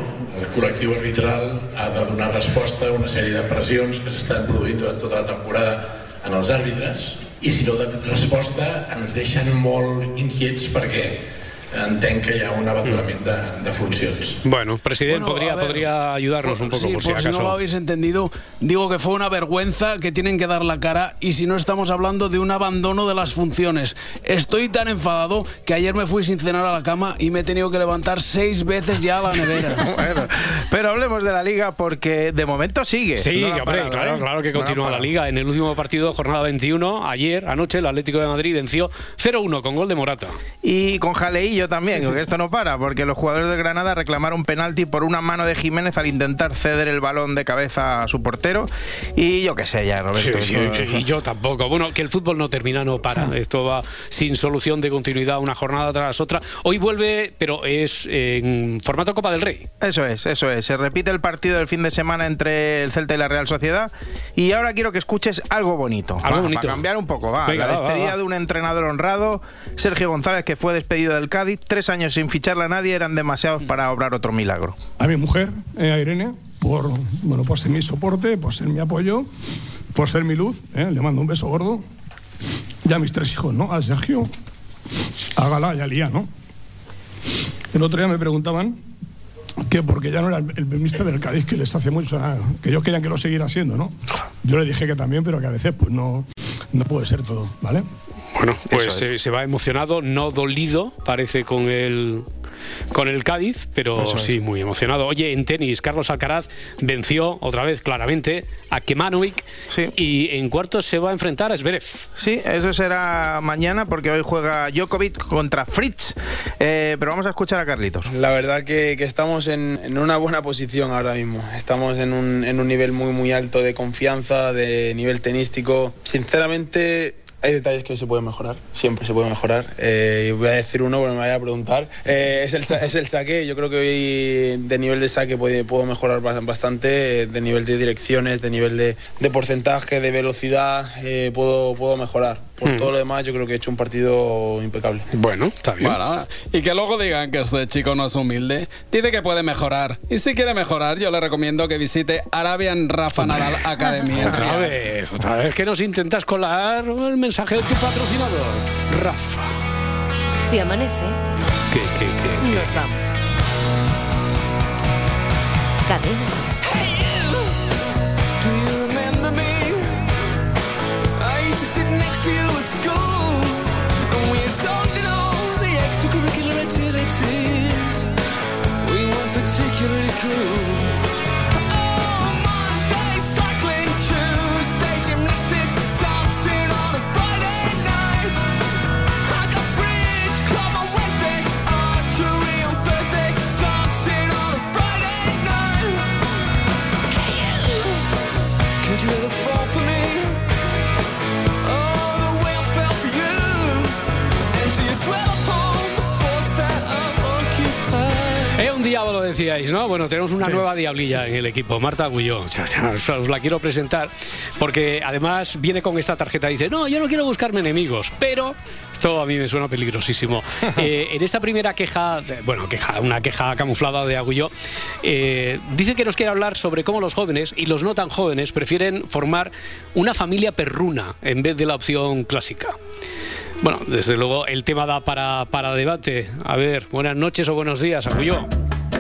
El col·lectiu arbitral ha de donar resposta a una sèrie de pressions que s'estan produint durant tota la temporada en els àrbitres i si no donen resposta ens deixen molt inquiets perquè entenc que hi ha un abandonament de, de funcions. Bueno, presidente, Bueno, podría, a ver, podría ayudarnos un poco, Sí, por si por si acaso. no lo habéis entendido, digo que fue una vergüenza que tienen que dar la cara y si no estamos hablando de un abandono de las funciones. Estoy tan enfadado que ayer me fui sin cenar a la cama y me he tenido que levantar seis veces ya a la nevera. Bueno, pero hablemos de la liga porque de momento sigue. Sí, No hombre, parado, claro, ¿eh? claro que No la ha continúa la liga. En el último partido, jornada 21, ayer, anoche, el Atlético de Madrid venció 0-1 con gol de Morata. Y con jaleillo también, porque esto no para, porque los jugadores de Granada reclamaron penalti por una mano de Jiménez al intentar ceder el balón de cabeza a su portero. Y yo qué sé ya, Roberto. Sí, sí, sí, y yo tampoco. Bueno, que el fútbol no termina, no para. Esto va sin solución de continuidad, una jornada tras otra. Hoy vuelve, pero es en formato Copa del Rey. Eso es, eso es. Se repite el partido del fin de semana entre el Celta y la Real Sociedad. Y ahora quiero que escuches algo bonito. Algo Va, bonito. Para cambiar un poco, va. Venga, la va, va, despedida va. de un entrenador honrado, Sergio González, que fue despedido del Cádiz. Tres años sin ficharle a nadie eran demasiados para obrar otro milagro. a mi mujer, eh, a Irene, por, bueno, por ser mi soporte, por ser mi apoyo, por ser mi luz. eh, Le mando un beso gordo. Y a mis tres hijos, ¿no? A Sergio, a Gala y a Lía, ¿no? El otro día me preguntaban que porque ya no era el, el mister del Cádiz, que les hace mucho, ah, que ellos querían que lo siguiera siendo, ¿no? Yo le dije que también, pero que a veces pues no, no puede ser todo, ¿vale? Bueno, pues Eso se, se va emocionado, no dolido, parece con el con el Cádiz, pero Eso es. sí, muy emocionado. Oye, en tenis, Carlos Alcaraz venció otra vez claramente a Kemanovic y en cuartos se va a enfrentar a Zverev. Sí, eso será mañana porque hoy juega Djokovic contra Fritz. Eh, pero vamos a escuchar a Carlitos. La verdad que, que estamos en, en una buena posición ahora mismo. Estamos en un, en un nivel muy muy alto de confianza, de nivel tenístico. Sinceramente hay detalles que se pueden mejorar, siempre se puede mejorar. Eh, voy a decir uno porque me vaya a preguntar. Eh, es, el, saque, yo creo que hoy de nivel de saque puedo mejorar ba- bastante, eh, de nivel de direcciones, de nivel de, porcentaje, de velocidad, puedo, puedo mejorar. Por Hmm. todo lo demás yo creo que he hecho un partido impecable. Bueno, está bien. Bueno, y que luego digan que este chico no es humilde. Dice que puede mejorar. Y si quiere mejorar, yo le recomiendo que visite Arabian Rafa Nadal Academy. Otra vez, otra vez que nos intentas colar el mensaje de tu patrocinador, Rafa. Si amanece, ¿Qué, qué, qué? nos vamos. Cadena true decíais, ¿no? Bueno, tenemos una nueva diablilla en el equipo, Marta Agulló. Os la quiero presentar porque además viene con esta tarjeta y dice, no, yo no quiero buscarme enemigos, pero esto a mí me suena peligrosísimo. Eh, en esta primera queja, bueno, queja, una queja camuflada de Agulló, eh, dice que nos quiere hablar sobre cómo los jóvenes y los no tan jóvenes prefieren formar una familia perruna en vez de la opción clásica. Bueno, desde luego el tema da para, para debate. A ver, buenas noches o buenos días, Agulló.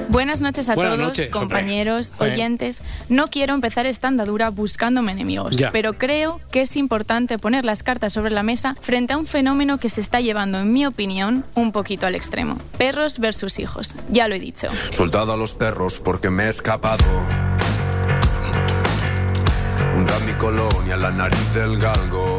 Buenas noches a Buenas todos, noches, compañeros, oyentes. No quiero empezar esta andadura buscándome enemigos, Ya. pero creo que es importante poner las cartas sobre la mesa frente a un fenómeno que se está llevando, en mi opinión, un poquito al extremo. Perros versus hijos. Ya lo he dicho. Soldado a los perros porque me he escapado. mi colonia, la nariz del galgo.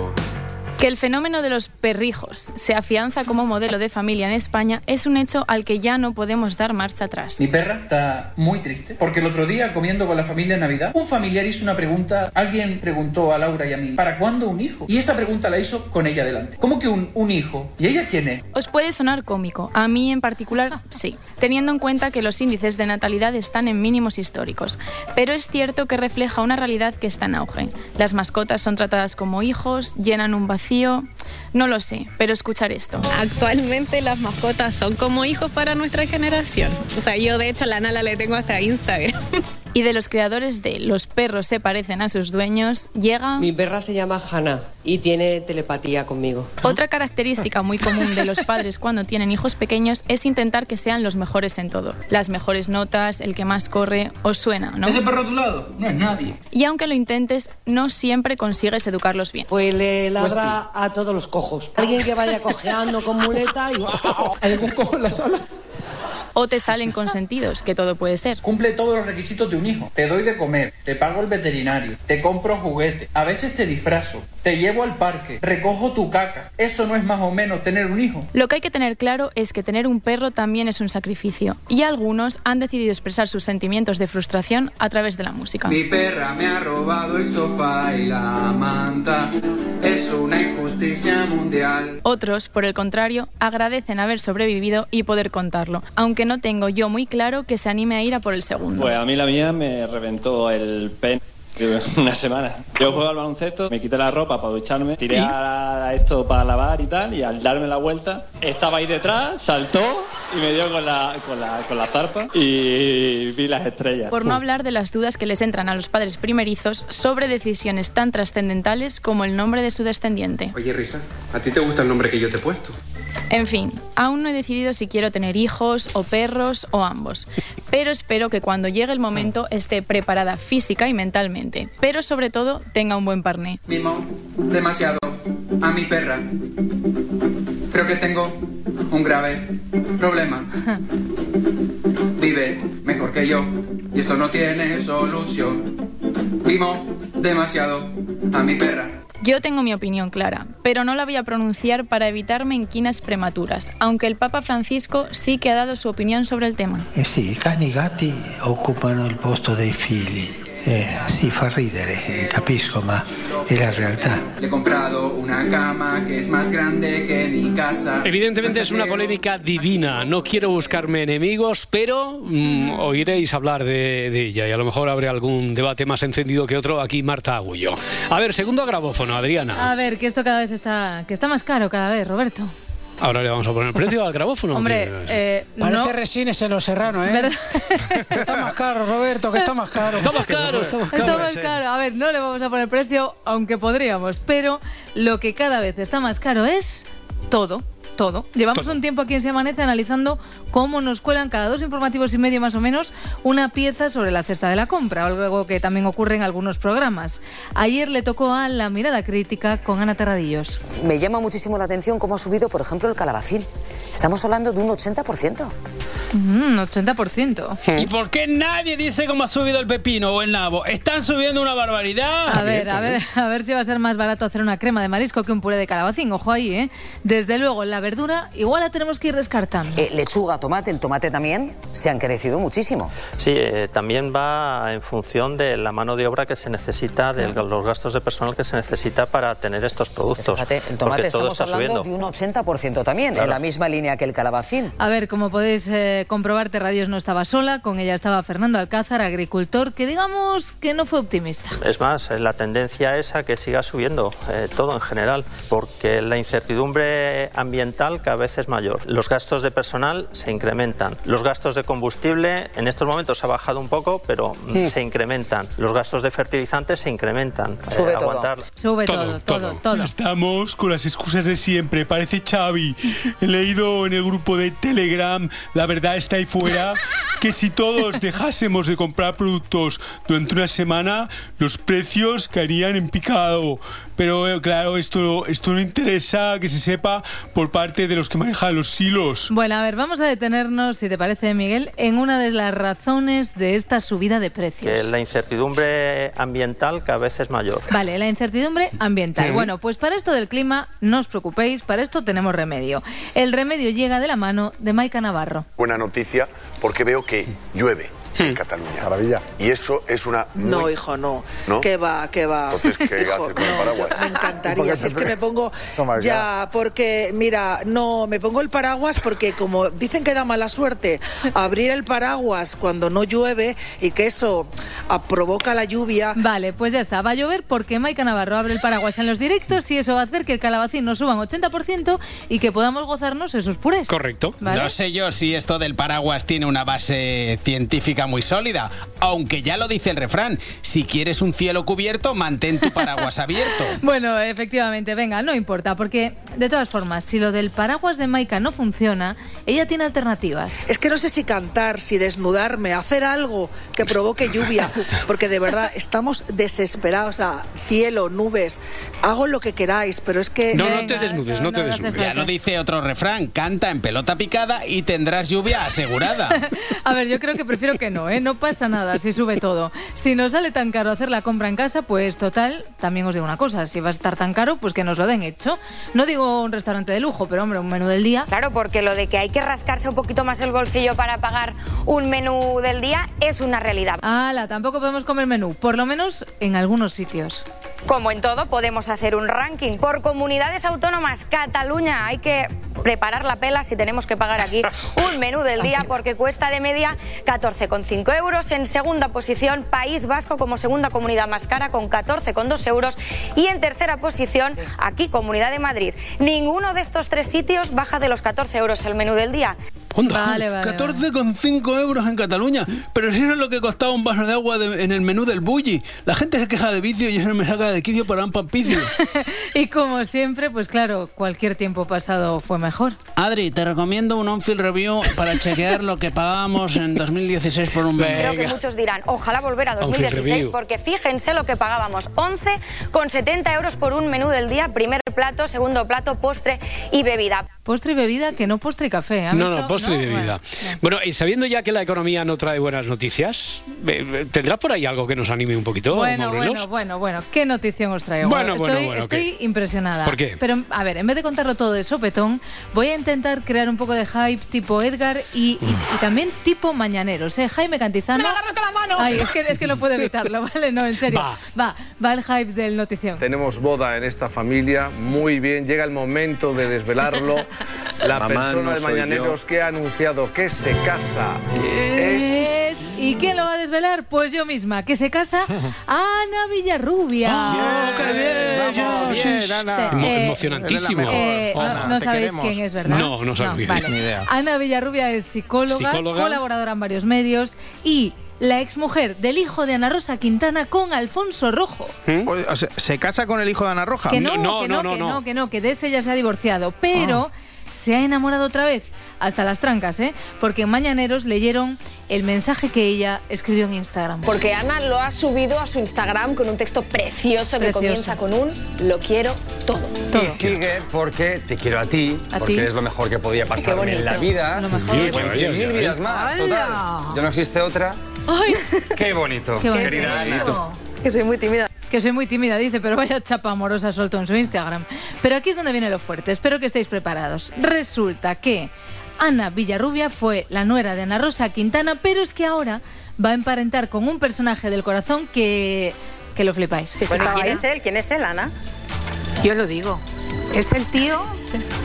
Que el fenómeno de los perrijos se afianza como modelo de familia en España es un hecho al que ya no podemos dar marcha atrás. Mi perra está muy triste porque el otro día, comiendo con la familia en Navidad, un familiar hizo una pregunta. Alguien preguntó a Laura y a mí, ¿para cuándo un hijo? Y esa pregunta la hizo con ella delante. ¿Cómo que un, un hijo? ¿Y ella quién es? Os puede sonar cómico, a mí en particular sí, teniendo en cuenta que los índices de natalidad están en mínimos históricos. Pero es cierto que refleja una realidad que está en auge. Las mascotas son tratadas como hijos, llenan un vacío desafío no lo sé, pero escuchar esto. Actualmente las mascotas son como hijos para nuestra generación. O sea, yo de hecho a la Nala le tengo hasta Instagram. Y de los creadores de Los perros se parecen a sus dueños, llega... Mi perra se llama Hannah y tiene telepatía conmigo. Otra característica muy común de los padres cuando tienen hijos pequeños es intentar que sean los mejores en todo. Las mejores notas, el que más corre, os suena, ¿no? ¿Ese perro a tu lado? No es nadie. Y aunque lo intentes, no siempre consigues educarlos bien. Pues le ladra a todos los cojos. Alguien que vaya cojeando con muleta y... ¿Hay algún cojo en la sala? O te salen consentidos, que todo puede ser. Cumple todos los requisitos de un hijo. Te doy de comer, te pago el veterinario, te compro juguete, a veces te disfrazo, te llevo al parque, recojo tu caca. Eso no es más o menos tener un hijo. Lo que hay que tener claro es que tener un perro también es un sacrificio. Y algunos han decidido expresar sus sentimientos de frustración a través de la música. Mi perra me ha robado el sofá y la manta. Es una injusticia mundial. Otros, por el contrario, agradecen haber sobrevivido y poder contarlo, aunque no tengo yo muy claro que se anime a ir a por el segundo. Pues a mí la mía me reventó el pen una semana. Yo juego al baloncesto, me quité la ropa para ducharme, tiré a a esto para lavar y tal, y al darme la vuelta, estaba ahí detrás, saltó y me dio con la, con la, con la zarpa y vi las estrellas. Por no hablar de las dudas que les entran a los padres primerizos sobre decisiones tan trascendentales como el nombre de su descendiente. Oye, Risa, ¿a ti te gusta el nombre que yo te he puesto? En fin, aún no he decidido si quiero tener hijos o perros o ambos, pero espero que cuando llegue el momento esté preparada física y mentalmente, pero sobre todo tenga un buen parné. Mimo demasiado a mi perra. Creo que tengo un grave problema. Vive mejor que yo y esto no tiene solución. Mimo demasiado a mi perra. Yo tengo mi opinión clara, pero no la voy a pronunciar para evitar menquinas prematuras, aunque el Papa Francisco sí que ha dado su opinión sobre el tema. Eh i cani gatti occupano il posto dei figli. Eh, sì, fa ridere, eh, capisco, ma è la realtà. Le he comprado una cama que es más grande que mi casa. Evidentemente es una polémica divina. No quiero buscarme enemigos, pero mm, oiréis hablar de, de ella y a lo mejor habrá algún debate más encendido que otro. Aquí Marta Agullo. A ver, segundo grabófono, Adriana. A ver, que esto cada vez está, que está más caro cada vez, Roberto. Ahora le vamos a poner precio al grabófono. Hombre, eh, Parece no, resines en los serranos, ¿eh? ¿verdad? Está más caro, Roberto, que está más caro. Está más caro, está más Está más caro. A ver, no le vamos a poner precio, aunque podríamos, pero lo que cada vez está más caro es todo. Todo. Llevamos Todo. un tiempo aquí en Se Amanece analizando cómo nos cuelan cada dos informativos y medio más o menos una pieza sobre la cesta de la compra, algo que también ocurre en algunos programas. Ayer le tocó a La Mirada Crítica con Ana Terradillos. Me llama muchísimo la atención cómo ha subido, por ejemplo, el calabacín. Estamos hablando de un 80%. Mm, 80%. ¿Y por qué nadie dice cómo ha subido el pepino o el nabo? ¿Están subiendo una barbaridad? A ver, a ver, a ver si va a ser más barato hacer una crema de marisco que un puré de calabacín. Ojo ahí, ¿eh? Desde luego, la verdura igual la tenemos que ir descartando. Eh, lechuga, tomate, el tomate también se han crecido muchísimo. Sí, eh, también va en función de la mano de obra que se necesita, de los gastos de personal que se necesita para tener estos productos. Fíjate, el tomate todo estamos está hablando subiendo. de un 80% también, Claro. en la misma línea que el calabacín. A ver, como podéis eh, comprobar, Terradios no estaba sola, con ella estaba Fernando Alcázar, agricultor, que digamos que no fue optimista. Es más, eh, la tendencia es a que siga subiendo eh, todo en general, porque la incertidumbre ambiental cada vez es mayor. Los gastos de personal se incrementan. Los gastos de combustible en estos momentos ha bajado un poco, pero mm, Mm. se incrementan. Los gastos de fertilizantes se incrementan. Eh, Sube todo. aguantar- Sube todo, todo, todo. Estamos con las excusas de siempre, parece Xavi. He leído en el grupo de Telegram, la verdad está ahí fuera, que si todos dejásemos de comprar productos durante una semana, los precios caerían en picado. Pero eh, claro, esto, esto no interesa que se sepa por parte de los que manejan los silos. Bueno, a ver, vamos a detenernos, si te parece, Miguel, en una de las razones de esta subida de precios. Que la incertidumbre ambiental cada vez es mayor. Vale, la incertidumbre ambiental. Bueno, pues para esto del clima, no os preocupéis, para esto tenemos remedio. El remedio llega de la mano de Maika Navarro. Buena noticia porque veo que llueve. En Cataluña. Maravilla. Y eso es una No, muy- hijo, no. ¿No? ¿Qué va, qué va? Entonces, ¿qué Hijo, hace con el no, paraguas? yo- me ¿Por encantaría. Si es que me pongo Toma ya. ya, porque, mira, no, me pongo el paraguas porque como dicen que da mala suerte abrir el paraguas cuando no llueve y que eso ah, provoca la lluvia. Vale, pues ya está, va a llover porque Maika Navarro abre el paraguas en los directos y eso va a hacer que el calabacín nos suba un 80% y que podamos gozarnos esos purés. Correcto. ¿Vale? No sé yo si esto del paraguas tiene una base científica muy sólida, aunque ya lo dice el refrán, si quieres un cielo cubierto, mantén tu paraguas abierto. Bueno, efectivamente, venga, no importa, porque de todas formas, si lo del paraguas de Maika no funciona, ella tiene alternativas. Es que no sé si cantar, si desnudarme, hacer algo que provoque lluvia, porque de verdad estamos desesperados. O sea, cielo, nubes, hago lo que queráis, pero es que... No, no te desnudes, no te desnudes. Ya lo dice otro refrán, canta en pelota picada y tendrás lluvia asegurada. A ver, yo creo que prefiero que no, ¿eh? No pasa nada si sube todo. Si nos sale tan caro hacer la compra en casa, pues total, también os digo una cosa, si va a estar tan caro, pues que nos lo den hecho. No digo un restaurante de lujo, pero hombre, un menú del día. Claro, porque lo de que hay que rascarse un poquito más el bolsillo para pagar un menú del día es una realidad. Ala, tampoco podemos comer menú, por lo menos en algunos sitios. Como en todo, podemos hacer un ranking por comunidades autónomas. Cataluña, hay que preparar la pela si tenemos que pagar aquí un menú del día porque cuesta de media 14,5 euros. En segunda posición, País Vasco como segunda comunidad más cara con 14,2 euros. Y en tercera posición, aquí Comunidad de Madrid. Ninguno de estos tres sitios baja de los 14 euros el menú del día. Vale, vale. 14,5 euros en Cataluña. Pero si eso es lo que costaba un vaso de agua de- en el menú del bulli. La gente se queja de vicio y eso me saca de quicio para un pampicio. Y como siempre, pues claro, cualquier tiempo pasado fue mejor. Adri, te recomiendo un on-field review para chequear lo que pagábamos en 2016 por un menú. Creo que muchos dirán, ojalá volver a On-field 2016 review. porque fíjense lo que pagábamos, 11,70 euros por un menú del día, primer plato, segundo plato, postre y bebida. Postre y bebida, que no postre y café. ¿ha No, visto? no, postre y bebida. Bueno, y sabiendo ya que la economía no trae buenas noticias, eh, ¿tendrás por ahí algo que nos anime un poquito, Bueno, Maurelos? bueno, bueno, bueno, qué notición os traigo. Bueno, estoy, bueno, bueno, estoy ¿qué? impresionada. ¿Por qué? Pero, a ver, en vez de contarlo todo de sopetón, voy a intentar crear un poco de hype tipo Edgar y, y- y también tipo Mañaneros, ¿eh? Jaime Cantizano. Ay, es que, es que no puedo evitarlo, ¿vale? No, en serio. Va. va, va el hype del notición. Tenemos boda en esta familia, muy bien, llega el momento de desvelarlo. La Mamá, persona no de Mañaneros que ha anunciado que se casa es... Es- ¿Y quién lo va a desvelar? Pues yo misma, que se casa Ana Villarrubia. ¡Oh, qué bien! Vamos, bien, Sí, Ana. Emo- eh, emocionantísimo. eh, no- Ana, no sabéis queremos. quién es, ¿verdad? No, no sabía. vale. Ni idea. Ana Villarrubia es psicóloga, Psicóloga. colaboradora en varios medios y la exmujer del hijo de Ana Rosa Quintana con Alfonso Rojo. O sea, ¿Se casa con el hijo de Ana Roja? Que no, que no, que no, que no, que de ese ya se ha divorciado, pero se ha enamorado otra vez, hasta las trancas, ¿eh? Porque en Mañaneros leyeron el mensaje que ella escribió en Instagram. Porque Ana lo ha subido a su Instagram con un texto precioso, que Precioso. comienza con un lo quiero todo. Y sigue porque te quiero a ti, A porque ti. eres lo mejor que podía pasarme en la vida. Lo mejor. Y bueno, oye, mil vidas más, ¡Hala! total. Ya no existe otra. Qué bonito, Qué bonito. querida Ana. Que soy muy tímida. Que soy muy tímida, dice, pero vaya chapa amorosa soltó en su Instagram. Pero aquí es donde viene lo fuerte, espero que estéis preparados. Resulta que Ana Villarrubia fue la nuera de Ana Rosa Quintana, pero es que ahora va a emparentar con un personaje del corazón que, que lo flipáis. ¿quién es él? ¿Quién es él, Ana? Yo lo digo. Es el tío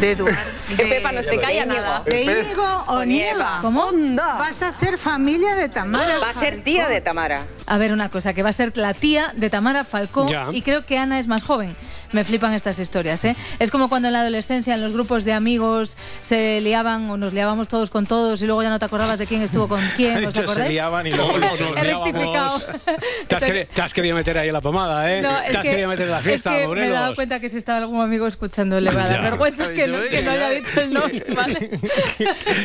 de Eduardo. Que Pepa no se calla nada. De. Íñigo Onieva. ¿Cómo? Vas a ser familia de Tamara. Va a ser tía de Tamara. A ver, una cosa, que va a ser la tía de Tamara Falcó Ya. y creo que Ana es más joven. Me flipan estas historias, ¿eh? Es como cuando en la adolescencia en los grupos de amigos se liaban o nos liábamos todos con todos y luego ya no te acordabas de quién estuvo con quién, ¿os Dicho, se acordáis? liaban y luego nos He rectificado. Te has, queri- te has querido meter ahí la pomada, ¿eh? No, te has que- querido meter en la fiesta, es que me he dado Morelos. cuenta que si estaba algún amigo escuchando le va a dar vergüenza que no, que no haya dicho el nos, ¿vale?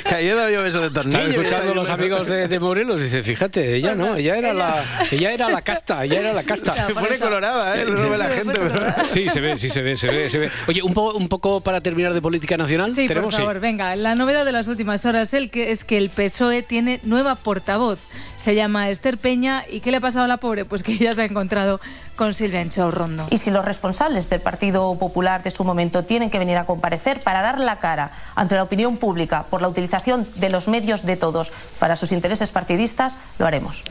Que ayer yo beso de tornillo. Están escuchando los amigos de, de Morelos dice, fíjate, ella no, ella era la, ella era la casta, ella era la casta. Se pone colorada, ¿eh? Lo ve la gente. Sí, se ve, sí se ve, se ve, se ve. Oye, un, po- un poco para terminar de política nacional. Sí, por favor, venga. La novedad de las últimas horas el que es que el PSOE tiene nueva portavoz. Se llama Esther Peña. ¿Y qué le ha pasado a la pobre? Pues que ya se ha encontrado con Silvia Rondo. Y si los responsables del Partido Popular de su momento tienen que venir a comparecer para dar la cara ante la opinión pública por la utilización de los medios de todos para sus intereses partidistas, lo haremos.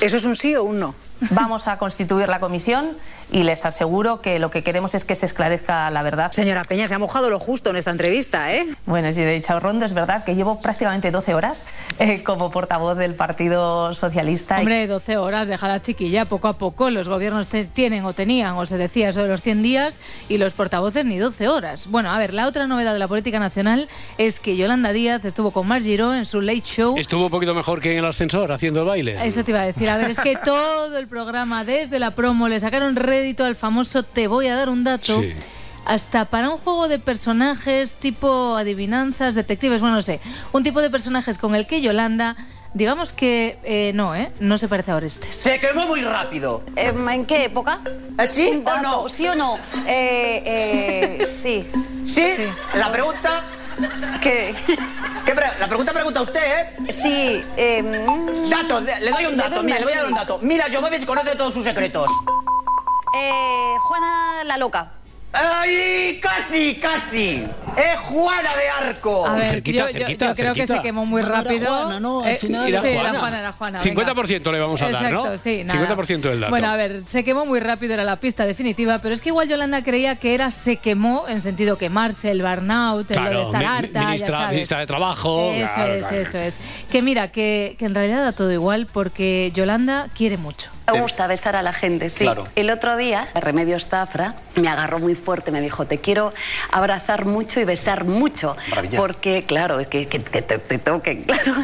¿Eso es un sí o un no? Vamos a constituir la comisión y les aseguro que lo que queremos es que se esclarezca la verdad. Señora Peña, se ha mojado lo justo en esta entrevista, ¿eh? Bueno, si de Rondo es verdad que llevo prácticamente 12 horas eh, como portavoz del Partido Socialista. Hombre, 12 horas, deja la chiquilla, poco a poco. Los gobiernos te- tienen o tenían, o se decía eso de los 100 días, y los portavoces ni 12 horas. Bueno, a ver, la otra novedad de la política nacional es que Yolanda Díaz estuvo con Mar Giró en su Late Show. Estuvo un poquito mejor que en el ascensor haciendo el baile. Eso te iba a decir. A ver, es que todo el programa, desde la promo, le sacaron rédito al famoso Te voy a dar un dato. Sí. Hasta para un juego de personajes tipo adivinanzas, detectives, bueno, no sé. Un tipo de personajes con el que Yolanda, digamos que eh, no, ¿eh? No se parece a Orestes. Se quemó muy rápido. ¿En qué época? ¿Sí Un o no? ¿Sí o no? Eh, eh, sí. ¿Sí? La pregunta... ¿Qué? ¿Qué pre- la pregunta pregunta usted, ¿eh? Sí. Eh, Dato, de- le doy un dato, mira, le voy a dar un dato. Mira, Jovovich conoce todos sus secretos. eh, Juana la loca. ¡Ay! ¡Casi, casi! ¡Es Juana de Arco! A ver, yo, yo- yo creo que se quemó muy rápido. Juana, ¿no? Al Eh, final. sí, Era era Juana. Juana, era Juana. venga. 50% le vamos a dar, Exacto, ¿no? sí, nada. 50% del dato. Bueno, a ver, se quemó muy rápido, era la pista definitiva, pero es que igual Yolanda creía que era se quemó en sentido quemarse, el burnout, el lo de estar mi- harta, ya ministra, sabes. ministra de Trabajo. Eso claro, es, claro. eso es. Que mira, que, que en realidad da todo igual porque Yolanda quiere mucho. Me gusta besar a la gente, sí. Claro. El otro día, Remedios Zafra me agarró muy fuerte, me dijo, te quiero abrazar mucho y besar mucho. Maravilla. Porque, claro, que, que, que te, te toquen, claro.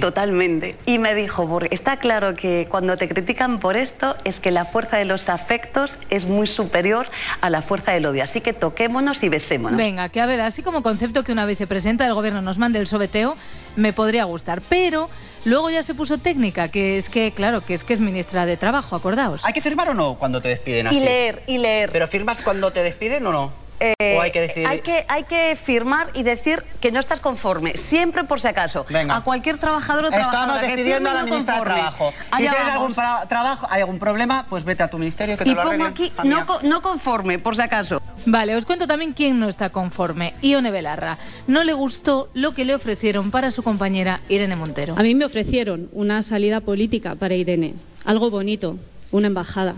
Totalmente. Y me dijo, porque está claro que cuando te critican por esto es que la fuerza de los afectos es muy superior a la fuerza del odio. Así que toquémonos y besémonos. Venga, que a ver, así como concepto que una vicepresidenta del gobierno nos mande el sobeteo, me podría gustar. Pero luego ya se puso técnica, que es que, claro, que es que es ministra de Trabajo, acordaos. ¿Hay que firmar o no cuando te despiden así? Y leer, y leer. ¿Pero firmas cuando te despiden o no? Eh, ¿O hay que decir...? hay que, hay que firmar y decir que no estás conforme, siempre por si acaso. Venga. A cualquier trabajador o trabajadora Estamos que despidiendo a la no ministra de. Trabajo. Si tienes vamos. algún trabajo, hay algún problema, pues vete a tu ministerio que te Y lo pongo aquí no, co- no conforme, por si acaso. Vale, os cuento también quién no está conforme. Ione Belarra. No le gustó lo que le ofrecieron para su compañera Irene Montero. A mí me ofrecieron una salida política para Irene, algo bonito, una embajada.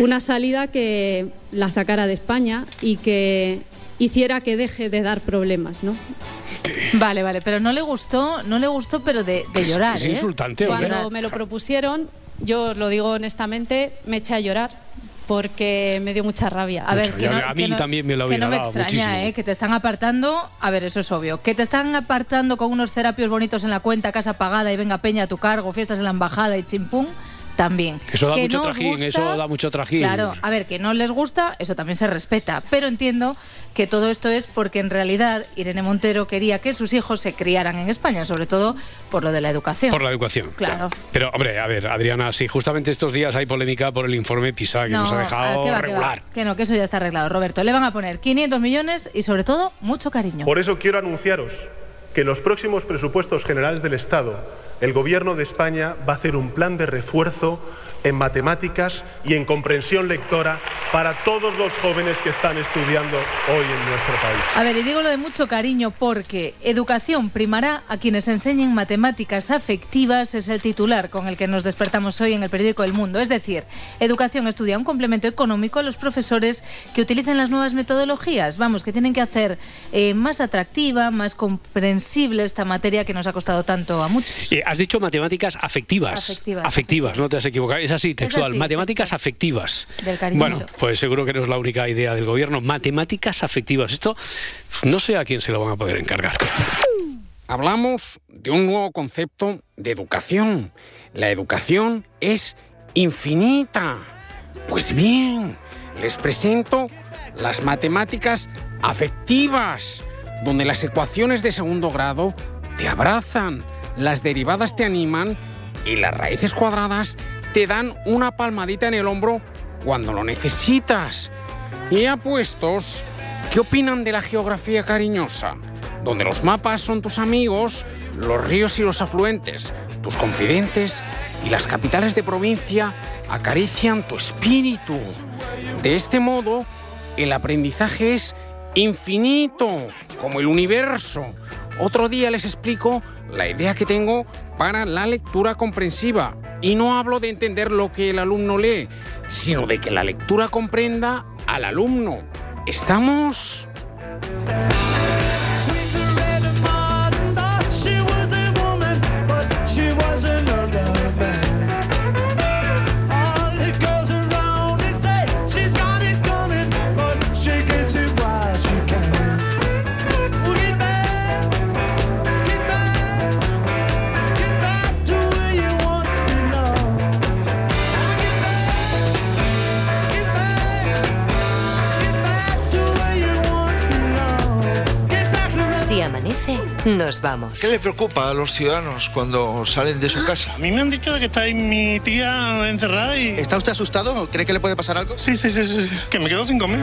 Una salida que la sacara de España y que hiciera que deje de dar problemas, ¿no? Vale, vale, pero no le gustó, no le gustó, pero de, de llorar. es ¿eh? insultante. Cuando me lo propusieron, yo os lo digo honestamente, me eché a llorar porque me dio mucha rabia. A ver, que no, a mí que no- también me lo que hubiera no me dado extraña, muchísimo. ¿eh? Que te están apartando. A ver, eso es obvio. Que te están apartando con unos terapios bonitos en la cuenta, casa pagada y venga peña a tu cargo, fiestas en la embajada y chimpún. También. Eso da Que mucho no trajín, gusta- eso da mucho trajín. Claro, a ver, que no les gusta, eso también se respeta. Pero entiendo que todo esto es porque en realidad Irene Montero quería que sus hijos se criaran en España, sobre todo por lo de la educación. Por la educación. Claro. Pero, hombre, a ver, Adriana, sí, justamente estos días hay polémica por el informe PISA que nos ha ah, dejado que va, que va. regular. Que no, que eso ya está arreglado, Roberto. Le van a poner 500 millones y sobre todo mucho cariño. Por eso quiero anunciaros que en los próximos presupuestos generales del Estado, el Gobierno de España va a hacer un plan de refuerzo en matemáticas y en comprensión lectora para todos los jóvenes que están estudiando hoy en nuestro país. A ver, y digo lo de mucho cariño porque educación primará a quienes enseñen matemáticas afectivas, es el titular con el que nos despertamos hoy en el periódico El Mundo. Es decir, educación estudia un complemento económico a los profesores que utilicen las nuevas metodologías. Vamos, que tienen que hacer eh, más atractiva, más comprensible esta materia que nos ha costado tanto a muchos. Eh, has dicho matemáticas afectivas. Afectivas, Afectivas, no te has equivocado. Es así, textual. así, matemáticas afectivas. Del. Bueno, pues seguro que no es la única idea del gobierno. Matemáticas afectivas. Esto no sé a quién se lo van a poder encargar. Hablamos de un nuevo concepto de educación. La educación es infinita. Pues bien, les presento las matemáticas afectivas, donde las ecuaciones de segundo grado te abrazan, las derivadas te animan y las raíces cuadradas te dan una palmadita en el hombro cuando lo necesitas. Y apuestos, ¿qué opinan de la geografía cariñosa? Donde los mapas son tus amigos, los ríos y los afluentes, tus confidentes y las capitales de provincia acarician tu espíritu. De este modo, el aprendizaje es infinito, como el universo. Otro día les explico la idea que tengo para la lectura comprensiva. Y no hablo de entender lo que el alumno lee, sino de que la lectura comprenda al alumno. ¿Estamos? nos vamos. ¿Qué le preocupa a los ciudadanos cuando salen de su casa? A mí me han dicho de que está ahí mi tía encerrada y... ¿Está usted asustado? ¿Cree que le puede pasar algo? Sí, sí, sí, sí, sí. que me quedo sin comer.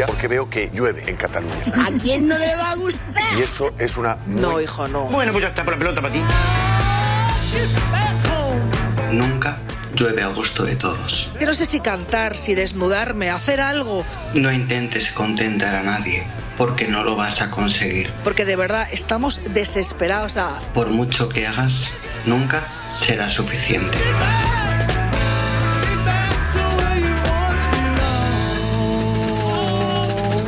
Noticia porque veo que llueve en Cataluña. ¿A quién no le va a gustar? Y eso es una... No, hijo, no. Bueno, pues ya está por la pelota para ti. Nunca llueve a gusto de todos. Que no sé si cantar, si desnudarme, hacer algo, No intentes contentar a nadie, porque no lo vas a conseguir. porque de verdad estamos desesperados. Sea, Por mucho que hagas, nunca será suficiente.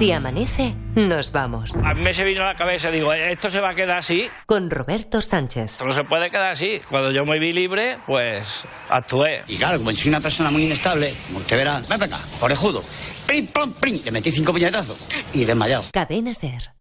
Si amanece, nos vamos. A mí me se vino a la cabeza, digo, esto se va a quedar así. Con Roberto Sánchez. Esto no se puede quedar así. Cuando yo me vi libre, pues actué. Y claro, como soy una persona muy inestable, como usted verá, ven acá, orejudo. Prim, plom, prim, le metí cinco puñetazos y desmayado. Cadena Ser.